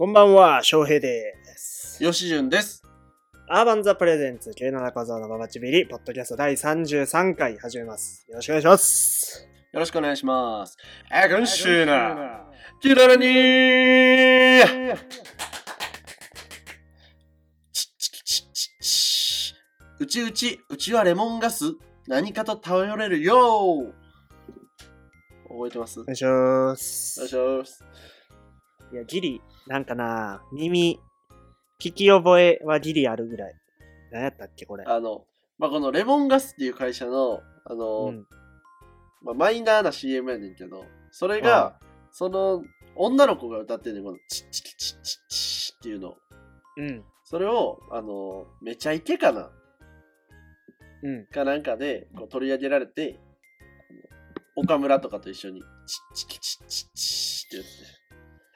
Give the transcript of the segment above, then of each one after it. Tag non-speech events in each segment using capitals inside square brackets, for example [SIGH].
こんばんは、翔平です。吉潤です。アーバンザプレゼンツ、97小僧のババチビリ、ポッドキャスト第33回始めます。よろしくお願いします。よろしくお願いします。えー、今週の、キララにーうちうち、うちはレモンガス、何かと頼れるよー覚えてます？お願いします。よいしょーす。いや、ギリ、なんかな、耳、聞き覚えはギリあるぐらい。何やったっけ、これ。あの、まあ、このレモンガスっていう会社の、あの、うん。まあ、マイナーな CM やねんけど、それが、その、女の子が歌ってんねん、この、チッチキチッチッチッっていうの。うん。それを、あの、めちゃイケかなうん。かなんかでこう取り上げられて、岡村とかと一緒に、チッチキチッチッチって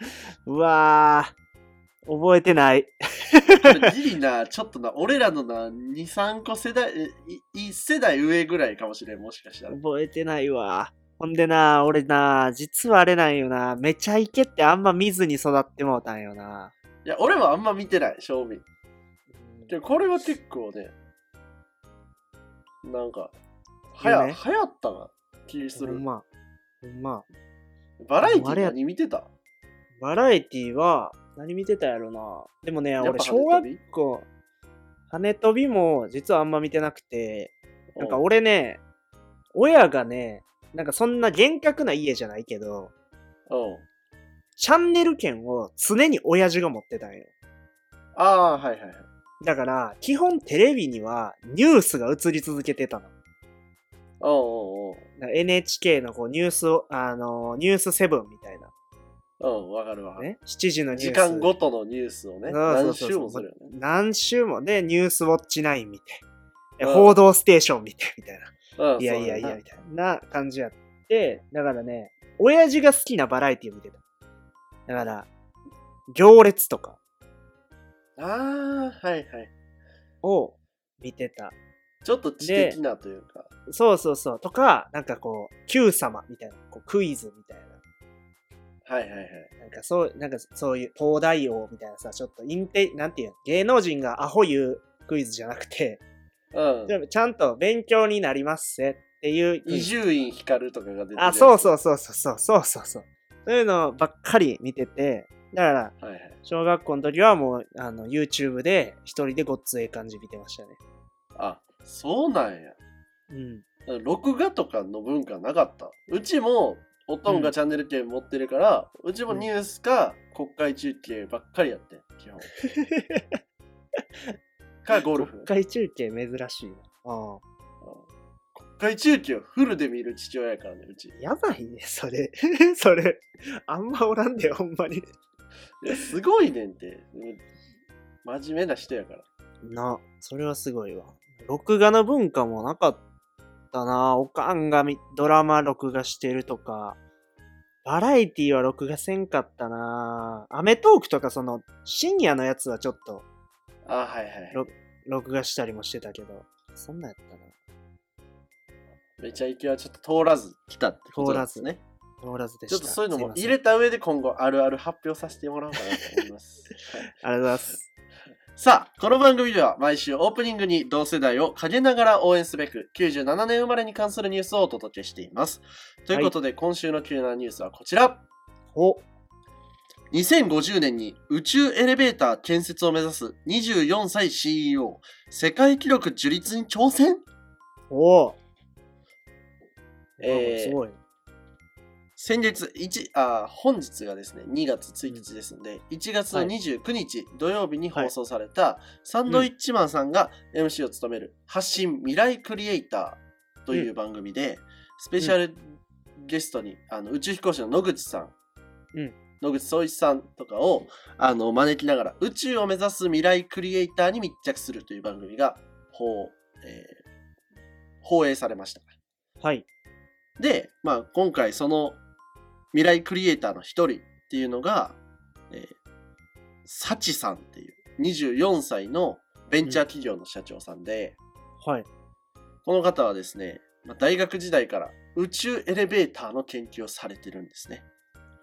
[LAUGHS] うわー、覚えてない。ギリな、ちょっとな、俺らのな、2、3個世代、えい1世代上ぐらいかもしれん、もしかしたら。覚えてないわ。ほんでな、俺な、実はあれなんよな、めちゃイケってあんま見ずに育ってもうたんよな。いや、俺もあんま見てない、正味。でもこれは結構ね、なんか、はや、有名流行ったな、気する。ほんま。ほんま。バラエティ何見てた？バラエティは、何見てたやろな。でもね、俺、小学校、羽飛びも実はあんま見てなくて、なんかお俺ね、親がね、なんかそんな厳格な家じゃないけど、うん。チャンネル権を常に親父が持ってたんよ。ああ、はいはいはい。だから、基本テレビにはニュースが映り続けてたの。おうおうおう NHK のこうニュースを、あのーニュースセブンみたいな。うん、わかるわかる。ね。7時のニュース。時間ごとのニュースをね、そうそう何そう週もするよね。何週もで、ニュースウォッチ9見て、えうん報道ステーション見て、みたいな。うん、いやいやいや、みたいな感じやって、だからね、親父が好きなバラエティを見てた。だから、行列とかだな。ああ、はいはい。を見てた。ちょっと知的なというか。そうそうそう。とか、なんかこう、Q 様みたいな、こうクイズみたいな。はいはいはい。なんかそう、なんかそういう東大王みたいなさ、ちょっとインテ、なんていうの、芸能人がアホ言うクイズじゃなくて、うん。でもちゃんと勉強になりますぜっていう。伊集院光とかが出てる。あ、そうそううそうそうそうそうそうそう。そういうのばっかり見てて、だから、はいはい。小学校の時はもう、あの、YouTube で一人でごっつええ感じ見てましたね。あ、そうなんや。うん。録画とかの文化なかった？うちも、おとんがチャンネル権持ってるから、うちもニュースか国会中継ばっかりやってん、基本。[LAUGHS] か、ゴルフ。国会中継珍しいな。ああ。国会中継をフルで見る父親やからね、うち。やばいね、それ。[LAUGHS] それ。あんまおらんでよ、ほんまに。すごいねんって。うん真面目な人やから。な、それはすごいわ。録画の文化もなかったな。おかんがみドラマ録画してるとか。バラエティは録画せんかったな。アメトークとかその深夜のやつはちょっとあ、はいはい。ろ録画したりもしてたけど。そんなんやったな。めちゃイケはちょっと通らず来たってことですね。通らずでした。ちょっとそういうのも入れた上で今後あるある発表させてもらおうかなと思います。は [LAUGHS] いありがとうございます。さあ、この番組では毎週オープニングに同世代を陰ながら応援すべく97年生まれに関するニュースをお届けしています。ということで、今週の急なニュースはこちら。お、2050年に宇宙エレベーター建設を目指す24歳 CEO、世界記録樹立に挑戦？おえーすごい。先月1あ本日がですね2月1日ですので、1月の29日土曜日に放送された、サンドイッチマンさんが MC を務める「発信未来クリエイター」という番組で、スペシャルゲストにあの宇宙飛行士の野口さん、うん。野口聡一さんとかをあの招きながら宇宙を目指す未来クリエイターに密着するという番組が放,、えー放映されました。はい。で、まあ、今回その未来クリエイターの一人っていうのが、えー、サチさんっていう24歳のベンチャー企業の社長さんで、はい。この方はですね、まあ、大学時代から宇宙エレベーターの研究をされてるんですね。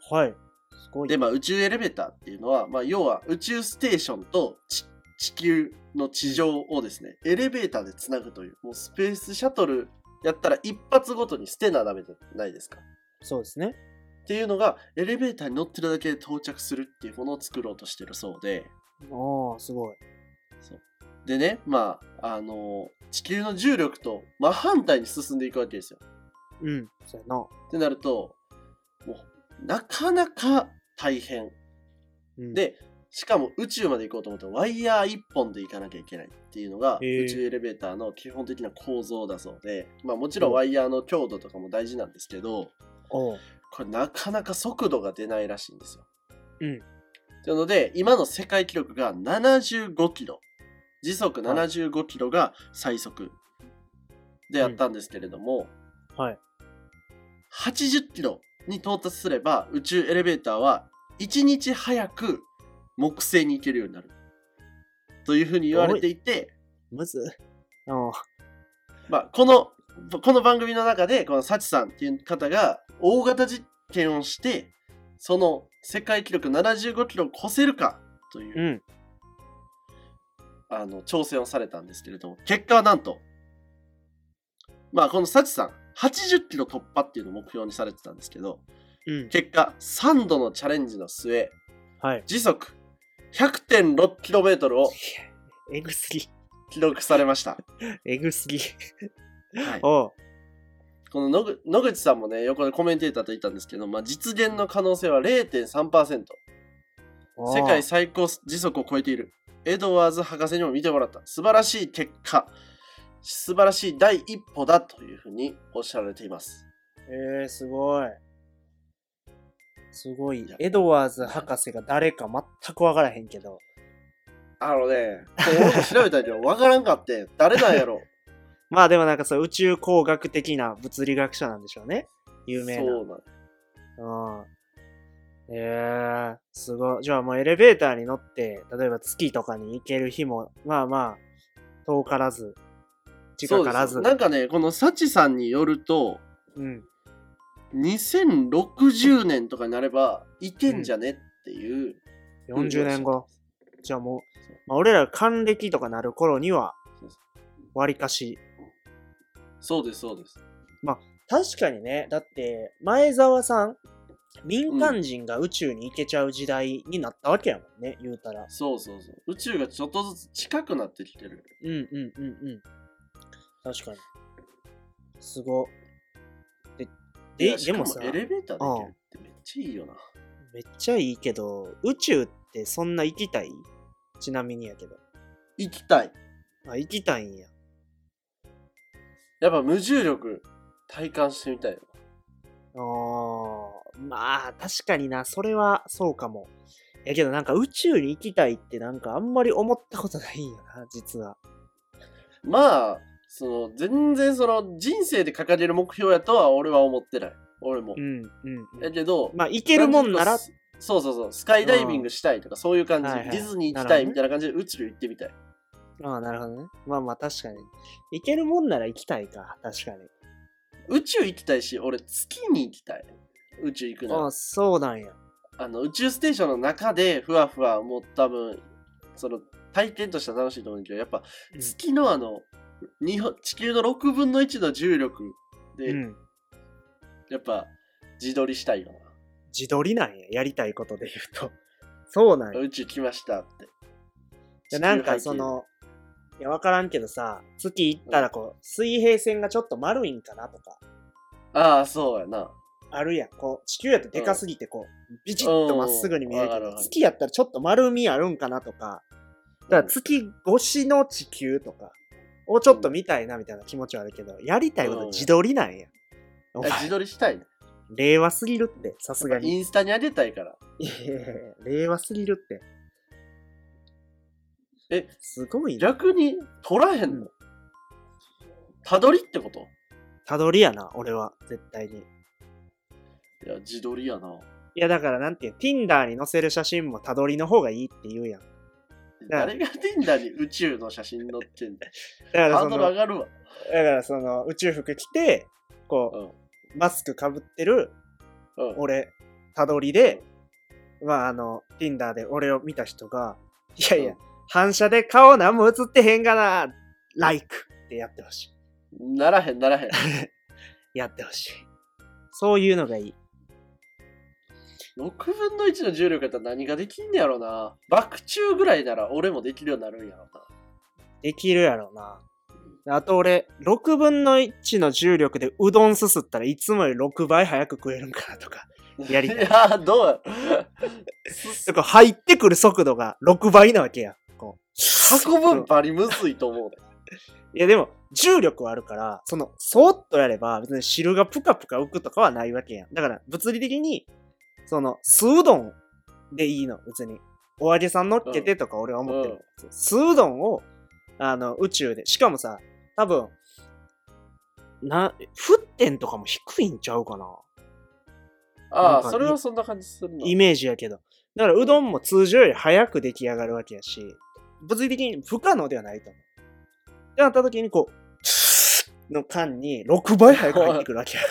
はい。すごい。で、まあ、宇宙エレベーターっていうのは、まあ、要は宇宙ステーションと地地球の地上をですね、エレベーターでつなぐという、もうスペースシャトルやったら一発ごとに捨てなダメじゃないですか？そうですね。っていうのが、エレベーターに乗ってるだけで到着するっていうものを作ろうとしてるそうで、ああ、すごい。でね、まあ、あの地球の重力と真反対に進んでいくわけですよ。うん。そうやな。ってなると、もう、なかなか大変。うん、で、しかも宇宙まで行こうと思ったらワイヤー1本で行かなきゃいけないっていうのが宇宙エレベーターの基本的な構造だそうで、まあもちろんワイヤーの強度とかも大事なんですけど。これなかなか速度が出ないらしいんですよ。うん。というので、今の世界記録が75キロ。時速75キロが最速であったんですけれども、はい。80キロに到達すれば宇宙エレベーターは1日早く木星に行けるようになる。というふうに言われていて、むず。おう。まあ、この、この番組の中で、このサチさんっていう方が大型実験をして、その世界記録75キロを超せるかという、うん。あの挑戦をされたんですけれども、結果はなんと、まあ、このサチさん、80キロ突破っていうのを目標にされてたんですけど、うん。結果、3度のチャレンジの末、はい。時速 100.6km をえぐすぎ。記録されました。[LAUGHS] えぐすぎ。はい。この野口野口さんもね、横でコメンテーターと言ったんですけど、まあ、実現の可能性は0.3%。おう世界最高時速を超えている。エドワーズ博士にも見てもらった。素晴らしい結果。素晴らしい第一歩だというふうにおっしゃられています。えー、すごい。すごいいや。エドワーズ博士が誰か全くわからへんけど。あのね、俺も調べたけど分からんかって、誰なんやろまあでもなんかそう宇宙工学的な物理学者なんでしょうね。有名な。そうなんうん。えー、すごい。じゃあもうエレベーターに乗って、例えば月とかに行ける日も、まあまあ、遠からず、近からず。なんかね、このサチさんによると、うん。2060年とかになればいけんじゃねっていう、40年後。じゃあもう、まあ、俺ら還暦とかなる頃にはそうそ、割かし。そうですそうです確かにね、だって、前澤さん、民間人が宇宙に行けちゃう時代になったわけやもんね、言うたら。そうそうそう宇宙がちょっとずつ近くなってきてるうんうんうんうん。確かに。すご。で、いで、やでもさ、エレベーターで行けるってめっちゃいいよなめっちゃいいけど、宇宙ってそんな行きたい？ちなみにやけど。行きたいあ、行きたいんや。やっぱ無重力体感してみたいよ。あー。まあ、確かにな、それはそうかも。やけどなんか宇宙に行きたいってなんかあんまり思ったことないんよな、実は。まあその全然その人生で掲げる目標やとは俺は思ってない。俺も。う、ん、うん、うん。やけどまあ、行けるもんなら、そうそうそう。スカイダイビングしたいとかそういう感じ、はいはい。ディズニー行きたいみたいな感じで宇宙行ってみたいああ、なるほどね。まあまあ確かに。行けるもんなら行きたいか、確かに。宇宙行きたいし俺月に行きたい宇宙行くならああ、そうなんや。あの宇宙ステーションの中でふわふわもう多分その体験としては楽しいと思うんだけどやっぱうん月のあの日本地球の6分の1の重力で、うん。やっぱ自撮りしたいよ自撮りなんや、やりたいことで言うと。そうなんや。な宇宙来ましたってじゃなんかその、いや、わからんけどさ、月行ったらこう、水平線がちょっと丸いんかなとか、ああそうやな。あるやん。こう、地球やとでかすぎてこう、ビチッとまっすぐに見えるけど、うんわかるわかる。月やったらちょっと丸みあるんかなとか、だから月越しの地球とか、をちょっと見たいなみたいな気持ちはあるけど、やりたいこと自撮りなんや。お自撮りしたい。ね令和すぎるって、さすがに。インスタに上げたいから。いやいやいや令和すぎるって。えすごいな。逆に撮らへんの？たどりってこと？たどりやな、俺は、絶対に。いや自撮りやな。いや、だからなんていう、Tinder に載せる写真もたどりの方がいいって言うやん。誰が Tinder に宇宙の写真載ってんだよだからその、ハードル上だがるわ。からその、宇宙服着て、こうん。う、マスクかぶってる、うん。俺、たどりで、まあ、あの、Tinder で俺を見た人が、いやいや、反射で顔何も映ってへんがな、like ってやってほしならへん、ならへん。い。[LAUGHS] やってほしい。そういうのがいい。6分の1の重力やったら何ができんねやろな。爆中ぐらいなら俺もできるようになるんやろな。できるやろな。あと俺、6分の1の重力でうどんすすったらいつもより6倍早く食えるんかなとか。やりたい [LAUGHS] いや、どうやだ [LAUGHS] から入ってくる速度が6倍なわけや。運ぶんバリむずいと思うで。[LAUGHS] いやでも、重力はあるから、その、そーっとやれば、別に汁がプカプカ浮くとかはないわけやん。だから、物理的に、その、酢うどんでいいの、別に。お揚げさん乗っけてとか俺は思ってる。酢うどんを、あの、宇宙で。しかもさ、多分、な、沸点とかも低いんちゃうかな。ああ、それはそんな感じするな。イメージやけど。だから、うどんも通常より早く出来上がるわけやし、物理的に不可能ではないと思う。ってなった時に、こう、[LAUGHS] の間に6倍早く入ってくるわけやか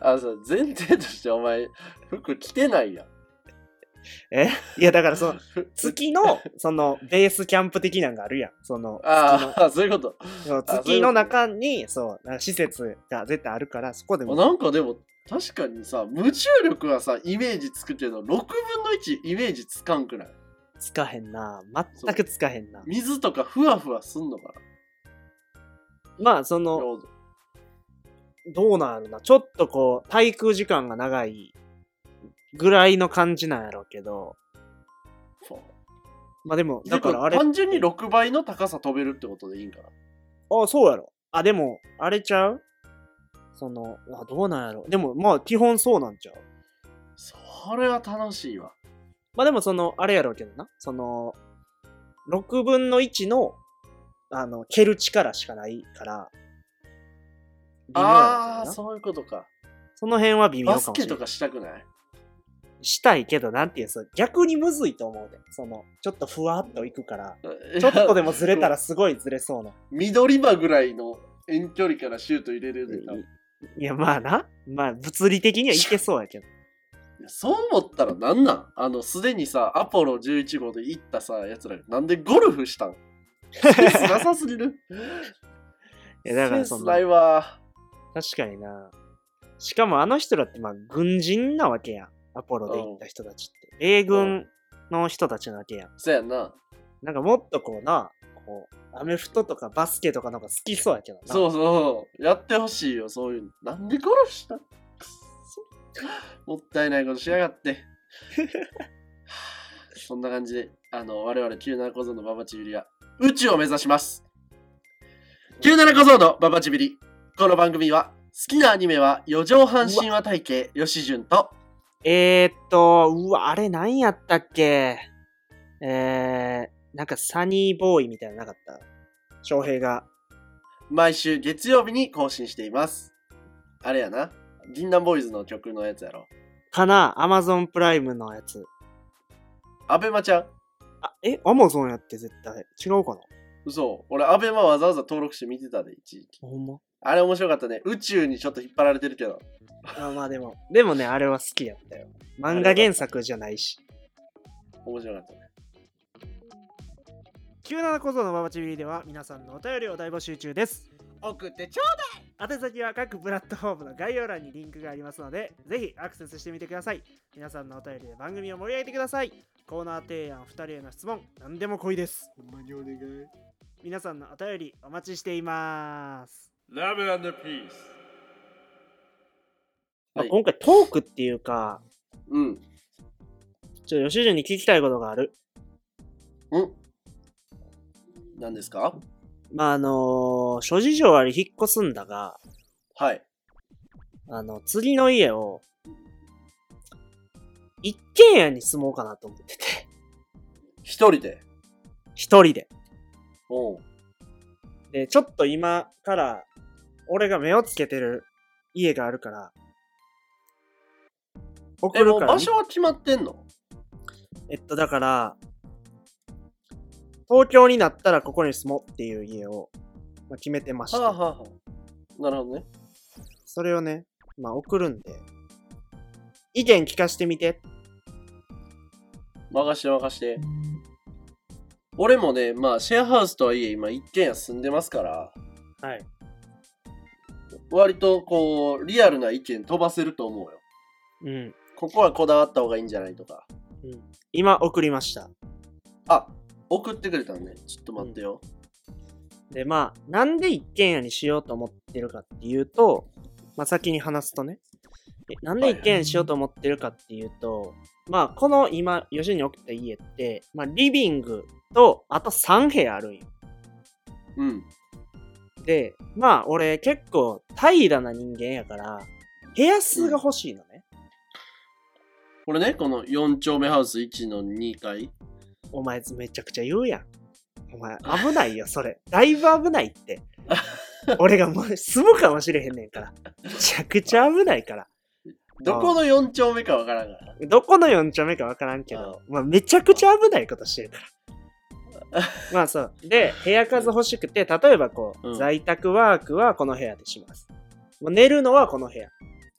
ら。[LAUGHS] あそう前提としてお前、服着てないやん。え？いや、だからその、ふ [LAUGHS] 月の、その、ベースキャンプ的なんがあるやん。その、ああ、そういうこと。月の、中に、そう、施設が絶対あるから、そこであも、なんかでも、確かにさ、無重力はさ、イメージつくけど、6分の1イメージつかんくない？つかへんな。全くつかへんな。水とかふわふわすんのかまあ、そなの、どうなんやろな。ちょっとこう、滞空時間が長いぐらいの感じなんやろうけど、まあでも、だだからあれ、単純に6倍の高さ飛べるってことでいいんかな？あ、そうやろ。あ、でも、あれちゃう？その、あどうなんやろ。でも、まあ、基本そうなんちゃう？それは楽しいわ。まあでも、その、あれやろうけどな。その、6分の1の、あの、蹴る力しかないから、ああ、なそういうことか。その辺は微妙かバもしれない。スケとかしたくない？したいけど、なんていうそう逆にむずいと思うで。その、ちょっとふわっといくから、ちちょっとでもずれたらすごいずれそうな。緑場ぐらいの遠距離からシュート入れれるでいや、まあな。まあ、物理的にはいけそうやけど。そう思ったらなんなん？あの、すでにさ、アポロ11号で行ったさ、やつら、なんでゴルフしたん？なさすぎる。[LAUGHS] いや、だからそのないわ。確かにな。しかもあの人らってまあ軍人なわけやん。アポロで行った人たちって。米軍の人たちなわけやん。そやな。なんかもっとこうな、こう、アメフトとかバスケとかの方が好きそうやけどな。そうそう。やってほしいよ、そういうの。なんでゴルフしたくっそ [LAUGHS] もったいないことしやがって。は [LAUGHS] あそんな感じで、あの、我々97小僧のババチビリは宇宙を目指します。97小僧のババチビリ。この番組は、好きなアニメは四畳半神話体系、吉潤と、えー、っと、うわ、あれ何やったっけ？えー、なんかサニーボーイみたいなのなかった？翔平が。毎週月曜日に更新しています。あれやな。銀杏ボーイズの曲のやつやろ。かなアマゾンプライムのやつ。アベマちゃん？あ、えアマゾンやって絶対。違うかな？嘘。俺、アベマわざわざ登録して見てたで、一時期。ほんま？あれ面白かったね。宇宙にちょっと引っ張られてるけど。あまあでも、でもね、あれは好きやったよ。漫画原作じゃないし。面白かったね。97小僧のババチビリでは皆さんのお便りを大募集中です。送ってちょ宛先は各プラットフォームの概要欄にリンクがありますので、ぜひアクセスしてみてください。皆さんのお便りで番組を盛り上げてください。コーナー提案、2人への質問、何でも来いです。ほんまにお願い。皆さんのお便りお待ちしています。Love and Peace。はいまあ今回トークっていうか、うん。ちょっと吉純に聞きたいことがある。うん？何ですか？まああのー諸事情あり引っ越すんだが、はい。あの、次の家を、一軒家に住もうかなと思ってて。一人で？一人で。おう。で、ちょっと今から、俺が目をつけてる家があるから、送え、もうるから、場所は決まってんの？えっと、だから、東京になったらここに住もうっていう家を、まあ、決めてまして、はあ、はあはあ、なるほどね。それをね、まあ送るんで、意見聞かしてみて。任して任して。俺もね、まあ、シェアハウスとはいえ、今、一軒家住んでますから、はい。割と、こう、リアルな意見飛ばせると思うよ。うん。ここはこだわった方がいいんじゃないとか。うん、今送りました。あ、送ってくれたのね。ちょっと待ってよ。で、まあ、なんで一軒家にしようと思ってるかっていうと、まあ、先に話すとね。えなんで一軒家にしようと思ってるかっていうと、まあ、この今、吉に送った家って、まあ、リビングと、あと3部屋あるんよ。うん。で、まあ、俺結構平らな人間やから、部屋数が欲しいのね。これね、この4丁目ハウス1の2階。お前めちゃくちゃ言うやん。お前危ないよ、それ。だいぶ危ないって。[LAUGHS] 俺がもう住むかもしれへんねんから。めちゃくちゃ危ないから。[LAUGHS] どこの4丁目かわからんから。どこの4丁目かわからんけど、まあ、めちゃくちゃ危ないことしてるから。[LAUGHS] まあそう。で、部屋数欲しくて、例えばこう、うん在宅ワークはこの部屋でします。もう寝るのはこの部屋。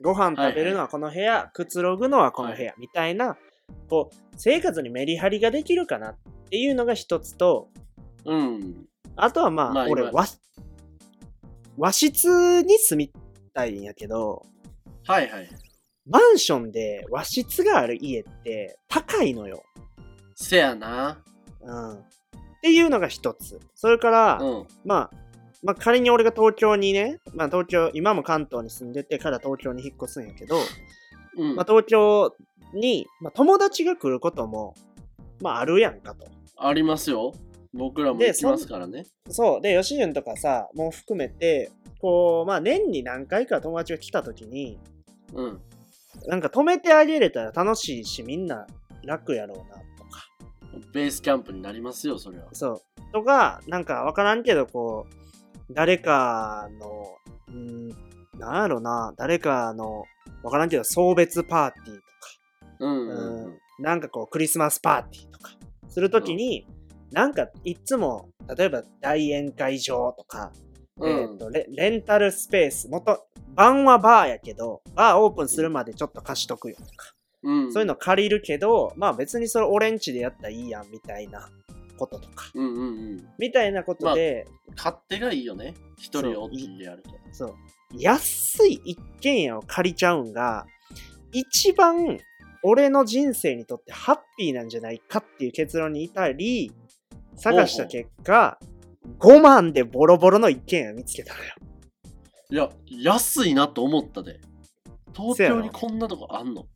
ご飯食べるのはこの部屋。くつろぐのはこの部屋。みたいな、こう、生活にメリハリができるかなっていうのが一つと、うん。あとはまあ、まあ今俺和、和室に住みたいんやけど、はいはい。マンションで和室がある家って高いのよ。せやな。うん。っていうのが一つ。それから、うん。まあ、まあ仮に俺が東京にね、まあ東京、今も関東に住んでてから東京に引っ越すんやけど、うん。まあ東京に、まあ友達が来ることも、まああるやんかと。ありますよ。僕らもで行きますからね。そう。で、吉潤とかさ、もう含めて、こう、まあ年に何回か友達が来た時に、うん。なんか止めてあげれたら楽しいし、みんな楽やろうな、とか。ベースキャンプになりますよ、それは。そう。とか、なんかわからんけど、こう、誰かの、んーなんやろな、誰かの、わからんけど、送別パーティーと。なんかこう、クリスマスパーティーとか、するときに、なんかいつも、例えば大宴会場とか、うんえっ、とレ、レンタルスペース、元、晩はバーやけど、バーオープンするまでちょっと貸しとくよとか、うん。そういうの借りるけど、まあ別にそれ俺んちでやったらいいやんみたいなこととか、うんうんうん。みたいなことで、勝手がいいよね。一人おでやると。そう。安い一軒家を借りちゃうんが、一番俺の人生にとってハッピーなんじゃないかっていう結論に至り、探した結果、5万でボロボロの一軒家を見つけたのよ。いや、安いなと思ったで。東京にこんなとこあんの？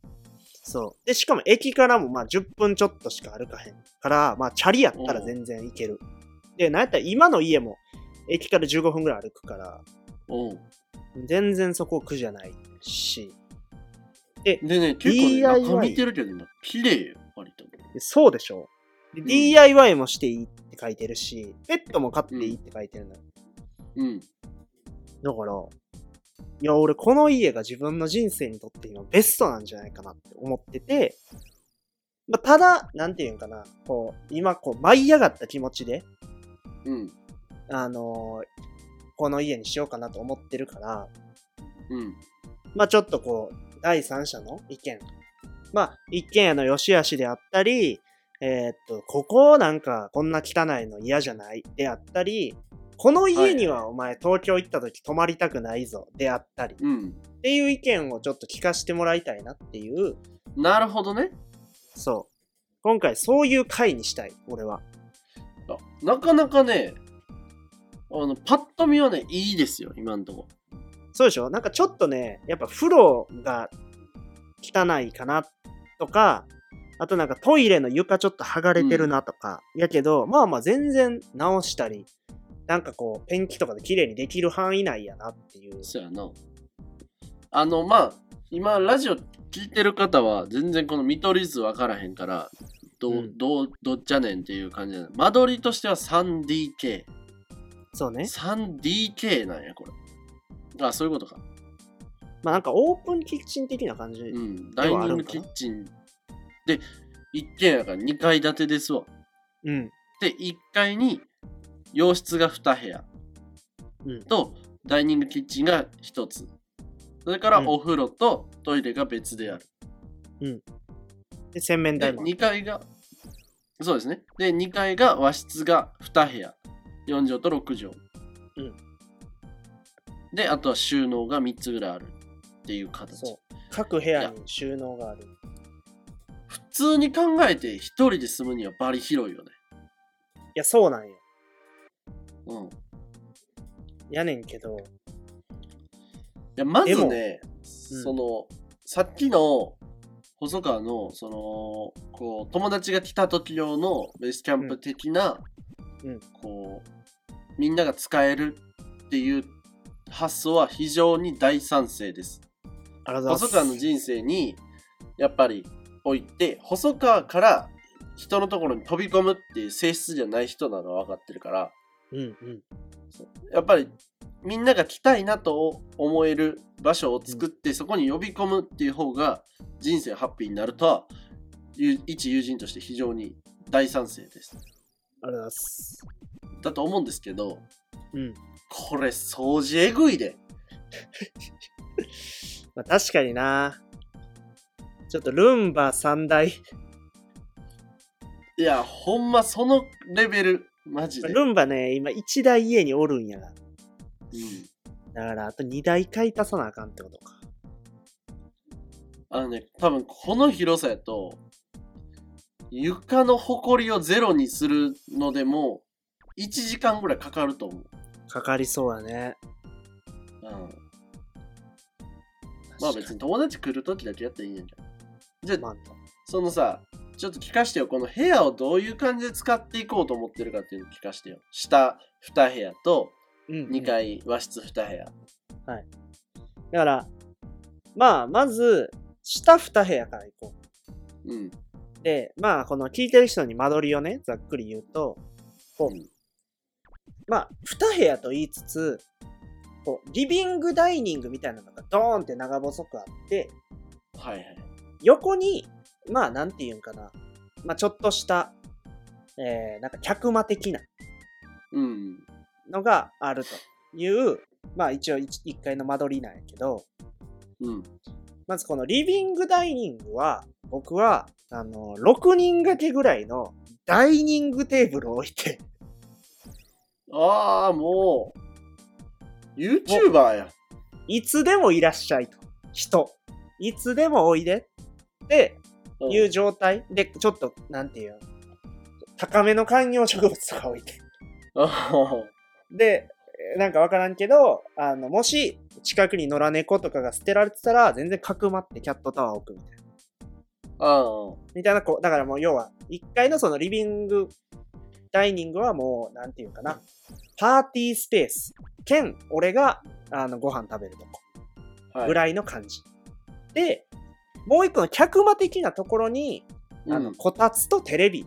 そう。で、しかも駅からもまあ10分ちょっとしか歩かへんから、まあチャリやったら全然行ける。で、なんやったら今の家も駅から15分ぐらい歩くから、全然そこ苦じゃないし。で、でね、結構ね、見てるけどな、綺麗よ、割と。そうでしょでん ?DIY もしていいって書いてるし、ペットも飼っていいって書いてるのよ。うん。だから、いや、俺この家が自分の人生にとって今ベストなんじゃないかなって思ってて、まあ、ただ、なんていうんかな、こう、今こう舞い上がった気持ちで、うん。あのーこの家にしようかなと思ってるから、うん。まあちょっとこう、第三者の意見。まあ、一軒家の良し悪しであったり、えーっと、ここなんかこんな汚いの嫌じゃないであったり、この家にはお前東京行った時泊まりたくないぞであったり、っうん。ていう意見をちょっと聞かせてもらいたいなっていう、なるほどね。そう。今回そういう回にしたい、俺は。あなかなかね、あの、パッと見はね、いいですよ、今んとこ。そうでしょ？なんかちょっとね、やっぱ風呂が汚いかなとか、あとなんかトイレの床ちょっと剥がれてるなとか、やけど、まあまあ全然直したり、なんかこう、ペンキとかで綺麗にできる範囲内やなっていう。そうやな。あの、まあ、今、ラジオ聞いてる方は、全然この見取り図分からへんから、どう、うんどう、どっちゃねんっていう感じな間取りとしては 3DK。そうね。3DK なんや、これ。あ、そういうことか。まあなんかオープンキッチン的な感じ。うん。ダイニングキッチン。で、一軒家が2階建てですわ。うん。で、1階に洋室が2部屋。うんと、ダイニングキッチンが1つ。それからうんお風呂とトイレが別である。で、洗面で、台も。2階がそうですね。で、2階が和室が2部屋。4畳と6畳。うん。で、あとは収納が3つぐらいあるっていう形。そう。各部屋に収納がある。普通に考えて1人で住むにはバリ広いよね。いや、そうなんよ。うん。いやねんけど、や、まずね、その、さっきの細川の、その、こう、友達が来た時用のベースキャンプ的な、うんうんこう、みんなが使えるっていう発想は非常に大賛成です。あらざ細川の人生にやっぱり置いて細川から人のところに飛び込むっていう性質じゃない人なのは分かってるからうんうん。やっぱりみんなが来たいなと思える場所を作って、そこに呼び込むっていう方が人生ハッピーになるとはゆ一友人として非常に大賛成です。あらざす。だと思うんですけどうん。これ掃除えぐいで。[LAUGHS] まあ、確かにな。ちょっとルンバ3台。いやほんまそのレベルマジで。ルンバね、今1台家におるんや。だうんから、あと2台買い足さなあかんってことか。あのね、多分この広さやと、床のほこりをゼロにするのでも、1時間ぐらいかかると思う。かかりそうやね。うん。まあ別に友達来るときだけやったらいいねんじゃん。じゃあ、まあ、そのさ、ちょっと聞かしてよ。この部屋をどういう感じで使っていこうと思ってるかっていうの聞かしてよ。下2部屋とうん、うん2階和室2部屋。だから、まあ、まず、下2部屋から行こうん。う。で、まあ、この聞いてる人に間取りをね、ざっくり言うと、こう、うんまあ、2部屋と言いつつ、こう、リビングダイニングみたいなのがドーンって長細くあって、はいはい。横に、まあ、なんて言うんかな。まあ、ちょっとした、えー、なんか客間的なうん。のがあるという、まあ、一応 1, 階の間取りなんやけど、うん。まずこのリビングダイニングは、僕は、あの、6人掛けぐらいのダイニングテーブルを置いて、ああ、もう、YouTuber や。いつでもいらっしゃいと。人。いつでもおいで。ってうんいう状態で、ちょっと、なんていうの？高めの観葉植物とか置いて。あで、えーなんかわからんけど、あの、もし、近くに野良猫とかが捨てられてたら、全然かくまってキャットタワーを置くみたいな。ああ。みたいな、こう、だからもう要は、1階のそのリビング、ダイニングはもう、なんていうかな、パーティースペース、兼、俺が、あの、ご飯食べるとこ、はい。ぐらいの感じ。で、もう一個の客間的なところに、あの、うんこたつとテレビ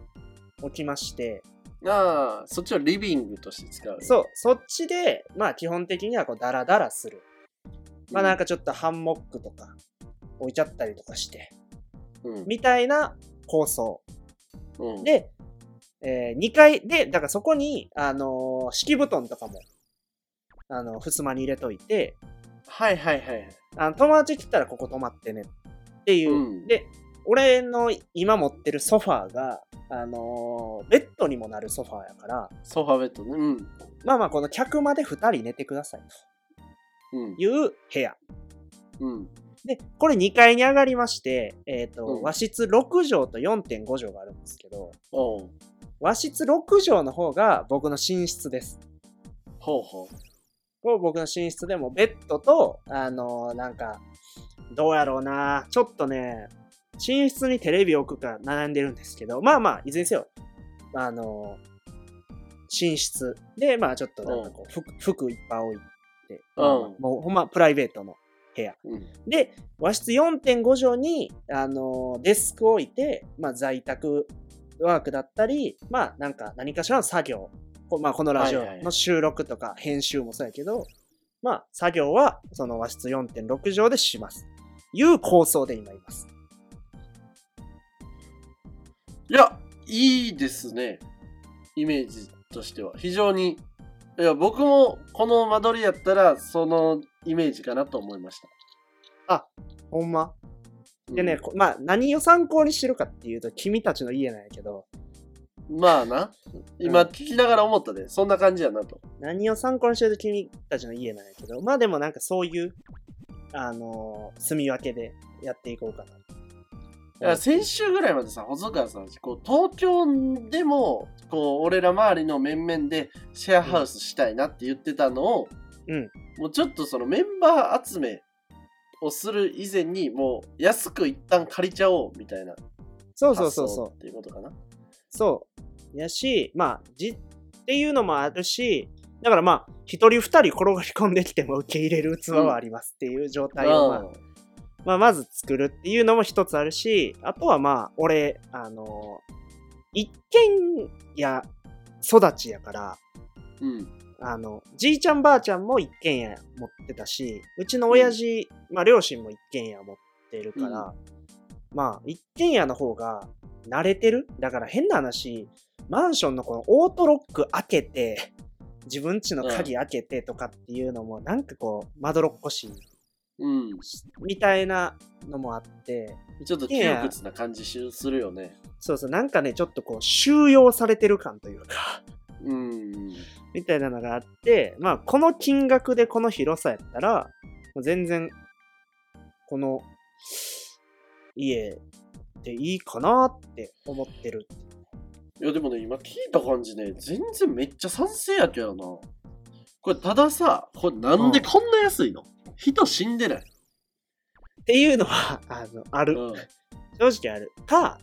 置きまして、ああ、そっちはリビングとして使う。そう、そっちで、まあ基本的にはこうダラダラする。まあなんかちょっとハンモックとか置いちゃったりとかして、うん。みたいな構想。うん、で、え2階で、だからそこに、あのー敷布団とかも、あの、襖に入れといて、はいはいはい。あの友達来たらここ泊まってねっていう。うんで、俺の今持ってるソファーが、あのーベッドにもなるソファーやから、ソファベッドね。うん。まあまあこの客間で2人寝てくださいうんと。いう部屋。うん。で、これ2階に上がりまして、えっ、と、うん和室6畳と4.5畳があるんですけど、和室6畳の方が僕の寝室です。ほうほう。僕の寝室でもベッドと、あのーなんか、どうやろうなちょっとね、寝室にテレビ置くか悩んでるんですけど、まあまあ、いずれにせよ、あのー寝室で、まあちょっとなんかこう、服服いっぱい置いて、うんもうほんまプライベートの部屋。うん。で、和室4.5畳に、あのーデスクを置いて、まあ在宅ワークだったり、まあなんか何かしらの作業、こまあこのラジオの収録とか編集もそうやけど、まあ作業はその和室4.6畳でします。いう構想で今います。いや、いいですね。イメージとしては。非常に。いや、僕もこの間取りやったら、そのイメージかなと思いました。ほんま？でね、まあ何を参考にしてるかっていうと、君たちの家なんやけど、まあな。今聞きながら思ったで、そんな感じやなと。何を参考にしてる君たちの家なんやけど、まあでもなんかそういう、あのー住み分けでやっていこうかな。いや先週ぐらいまでさ、細川さん、こう東京でも、こう、俺ら周りの面々でシェアハウスしたいなって言ってたのを、うん。もうちょっとそのメンバー集めをする以前に、もう安く一旦借りちゃおうみたいなそうそうそうそう。っていうことかな。そう。やし、まあ、じ、っていうのもあるし、だからまあ、一人二人転がり込んできても受け入れる器はありますっていう状態を、まあ、まあ、まず作るっていうのも一つあるし、あとはまあ、俺、あの一軒家育ちやから、うん。あの、じいちゃんばあちゃんも一軒家持ってたし、うちの親父、まあ両親も一軒家持ってるから、まあ一軒家の方が慣れてる？だから変な話、マンションのこのオートロック開けて、自分家の鍵開けてとかっていうのもなんかこう、まどろっこしいうん。みたいなのもあって、ちょっと窮屈な感じしするよね。そうそう、なんかね、ちょっとこう、収容されてる感というか、うん。みたいなのがあって、まあ、この金額でこの広さやったら、全然、この家でいいかなって思ってる。いやでもね、今聞いた感じね、全然めっちゃ賛成やけどな。これたださ、これなんでこんな安いの、人死んでない。っていうのは、あの、ある。うん。正直ある。か、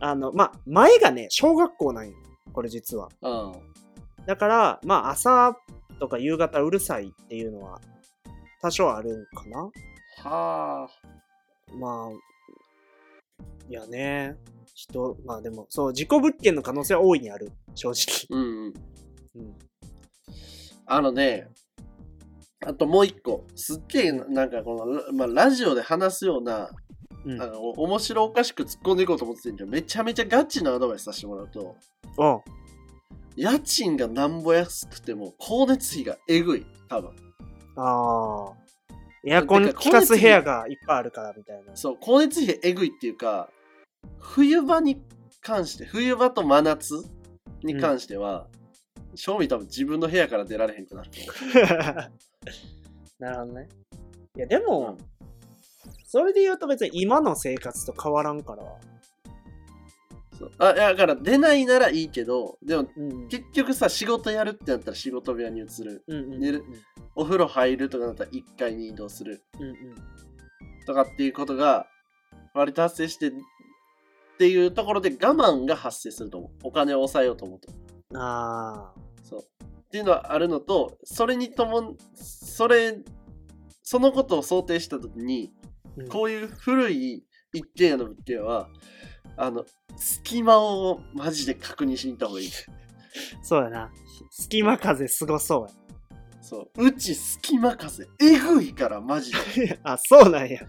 あの、まあ、前がね、小学校なんよ。これ実は。うん。だから、まあ、朝とか夕方うるさいっていうのは、多少あるんかな？はあ。まあ、いやね、人、まあでも、そう、事故物件の可能性は大いにある、正直。うんうん。うん。あのね、あともう一個、すっげえなんかこの、ラまあ、ラジオで話すような、うん。あの面白おかしく突っ込んでいこうと思ってんけど、めちゃめちゃガチなアドバイスさせてもらうと、お家賃がなんぼ安くても光熱費がえぐい、多分。ああ。エアコン効かす部屋がいっぱいあるからみたいな。そう、光熱費えぐいっていうか、冬場に関して、冬場と真夏に関しては、正味多分自分の部屋から出られへんくなる。[LAUGHS] なるほどね。いや、でも、うんそれで言うと別に今の生活と変わらんから。そうあいやだから出ないならいいけど、でもうん。結局さ、仕事やるってなったら仕事部屋に移る。うんうん。寝るお風呂入るとかなったら1階に移動するうんうん。とかっていうことが割と発生してっていうところで我慢が発生すると思う。お金を抑えようと思うと。ああ。そう。っていうのはあるのと、それにとも、それ、そのことを想定したときに、うんこういう古い一軒家の物件は、あの、隙間をマジで確認しに行った方がいい。そうやな。隙間風すごそうそう。うち隙間風、えぐいから、マジで。や。[LAUGHS] あ、そうなんや。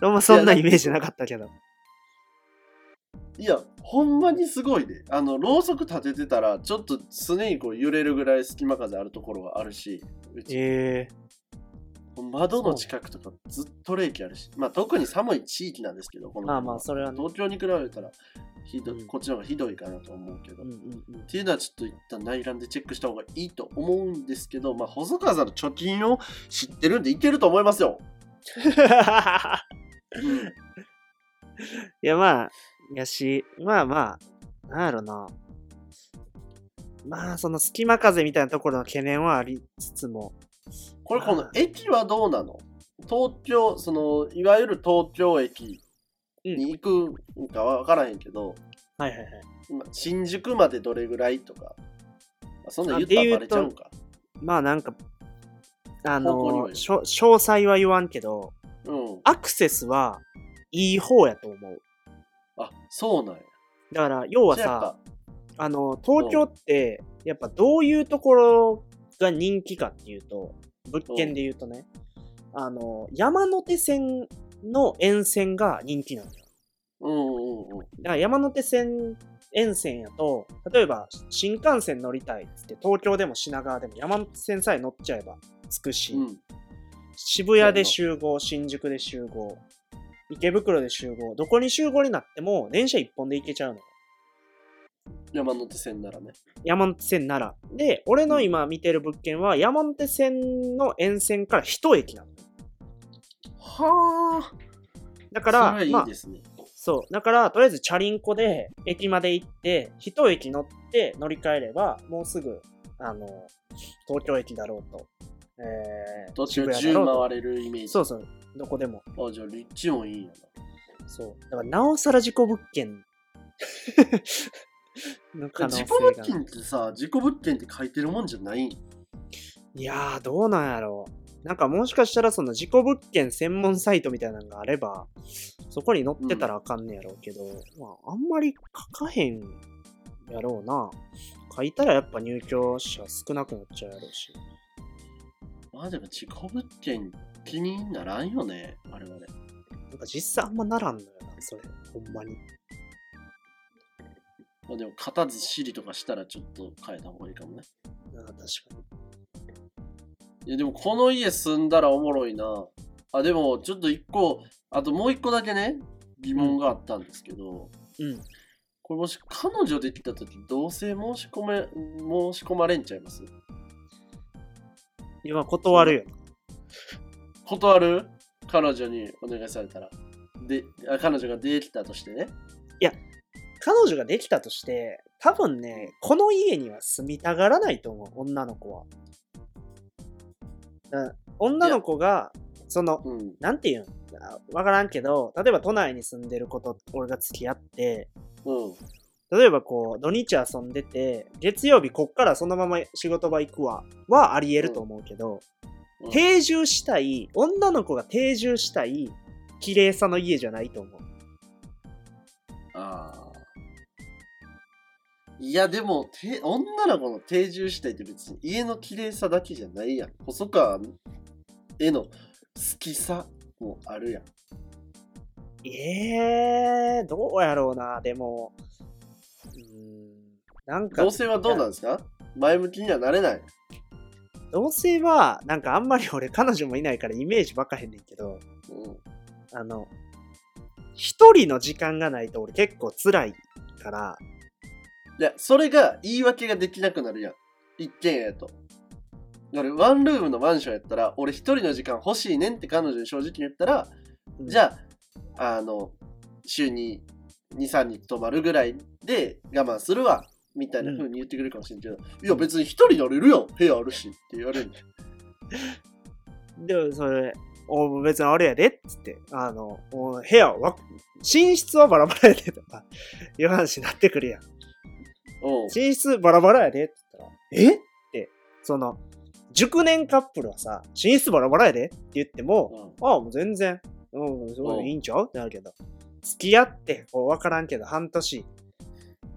あんまそんなイメージなかったけど。いや、ほんまにすごいで。あの、ろうそく立ててたら、ちょっと常にこう揺れるぐらい隙間風あるところがあるし、うち、ええ窓の近くとかずっと冷気あるし、まあ特に寒い地域なんですけど、このまあまあ、それはね。東京に比べたらひどい、うんこっちの方がひどいかなと思うけど、っうんうんうん。ていうのはちょっと一旦内覧でチェックした方がいいと思うんですけど、まあ細川さんの貯金を知ってるんでいけると思いますよ。う [LAUGHS] んいや、まあ、やし、まあまあ、なんやろな。まあ、その隙間風みたいなところの懸念はありつつも、これこの駅はどうなの？東京、その、いわゆる東京駅に行くんかわからへんけど、はいはいはい。まあ新宿までどれぐらいとか、まあそんなん言ったらバレちゃうんか。まあなんか、あの、詳細は言わんけど、うん。アクセスはいい方やと思う。あ、そうなんや。だから、要はさ、あの、東京って、やっぱどういうところが人気かっていうと、物件で言うとね、あの、山手線の沿線が人気なのよ。ぱ、うんうんうん。だから山手線沿線やと、例えば新幹線乗りたいっつって、東京でも品川でも山手線さえ乗っちゃえば着くし、うん。渋谷で集合、新宿で集合、池袋で集合、どこに集合になっても電車一本で行けちゃうのよ。山手線ならね。山手線なら。で、俺の今見てる物件は山手線の沿線から一駅なの。はあ。だから、いいですね。そう。だから、とりあえずチャリンコで駅まで行って、一駅乗って乗り換えれば、もうすぐ、あの、東京駅だろうと。えー、どっちも10渋谷だろうと回れるイメージ。そうそう。どこでも。あ、じゃあ立地もいいな。そう。だから、なおさら事故物件 [LAUGHS] の可能性事故物が。件ってさ、事故物件って書いてるもんじゃないんいやー、どうなんやろう。なんかもしかしたらその事故物件専門サイトみたいなのがあれば、そこに載ってたらあかんねやろうけど、まあ、あんまり書かへんやろうな。書いたらやっぱ入居者少なくなっちゃうやろうし。まあでも事故物件気にならんよね、あれはね。なんか実際あんまならんのよな、それ。ほんまに。まあでも、片ずしりとかしたらちょっと変えた方がいいかもね。あ確かに。いやでもこの家住んだらおもろいな。あ、でもちょっと一個、あともう一個だけね、疑問があったんですけど、うん。これもし彼女できた時同棲申し込め、申し込まれんちゃいます？今断るよ。断る？彼女にお願いされたら。で、あ彼女ができたとしてね。彼女ができたとして、多分ね、この家には住みたがらないと思う、女の子は。だ女の子が、その、うん。なんていうんあわからんけど、例えば都内に住んでる子と俺が付き合って、うん。例えばこう、土日遊んでて、月曜日こっからそのまま仕事場行くわ、はあり得ると思うけど、うん定住したい、女の子が定住したい、綺麗さの家じゃないと思う。ああ。いや、でも、て女の子の定住したいって別に家の綺麗さだけじゃないやん。細川への好きさもあるやん。ええー、どうやろうな、でも。うーん、なんか、同性はどうなんですか？前向きにはなれない。同性は、なんかあんまり俺彼女もいないからイメージばかへんねんけど、うん。あの、一人の時間がないと俺結構辛いから、いや、それが言い訳ができなくなるやん。一軒家やと。俺、ワンルームのマンションやったら、俺一人の時間欲しいねんって彼女に正直言ったら、じゃあ、あの、週に2、3日泊まるぐらいで我慢するわ、みたいな風に言ってくれるかもしれんけど、いや別に一人なれるやん、部屋あるしって言われるでもそれ、お別にあれやでっつって、あの、お部屋は、寝室はバラバラやでとか、いう話になってくるやん。寝室バラバラやでって言ったら、え？って、その、熟年カップルはさ、寝室バラバラやでって言っても、うん。ああ、もう全然、うん、すごいいいんちゃう？ってなるけど、付き合って、こう、わからんけど、半年、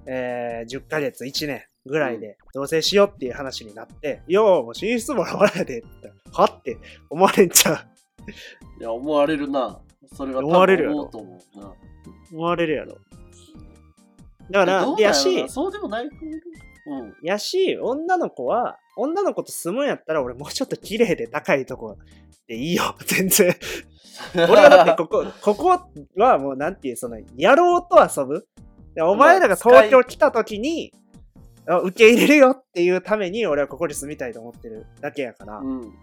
えー、10ヶ月、1年ぐらいで同棲しようっていう話になって、いや、もう寝室バラバラやでってはって思われんちゃう。いや、思われるな。それは思われるやろ。思うと思うな。思われるやろ。だから、やしな、そうでもないうん。やし、女の子は、女の子と住むんやったら、俺もうちょっと綺麗で高いとこでいいよ、[LAUGHS] 全然。[LAUGHS] 俺はだってここ、ここはもうなんていう、その、やろうと遊ぶ。でお前らが東京来た時に、あ受け入れるよっていうために俺はここに住みたいと思ってるだけやから、うん。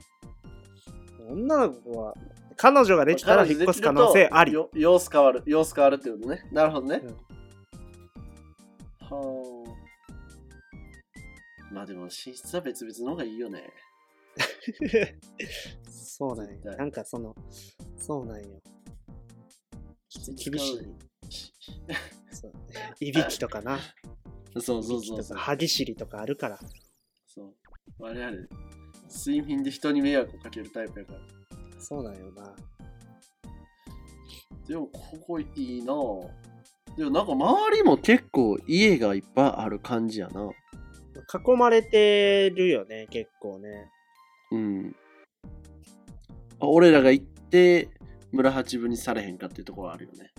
女の子は、彼女ができたら引っ越す可能性あり。よ様子変わる。様子変わるってことね。なるほどね。うんはあ。まあでも、寝室は別々の方がいいよね。そうなんや。なんかその、そうなんよ。厳しい。そういびきとかな。[LAUGHS] そうそうそうそう。歯ぎしりとかあるから。そう。我々、睡眠で人に迷惑をかけるタイプやから。そうなんよな。でも、ここいいなぁ。でもなんか周りも結構家がいっぱいある感じやな。囲まれてるよね、結構ね。うん。あ俺らが行って、村八分にされへんかっていうところはあるよね。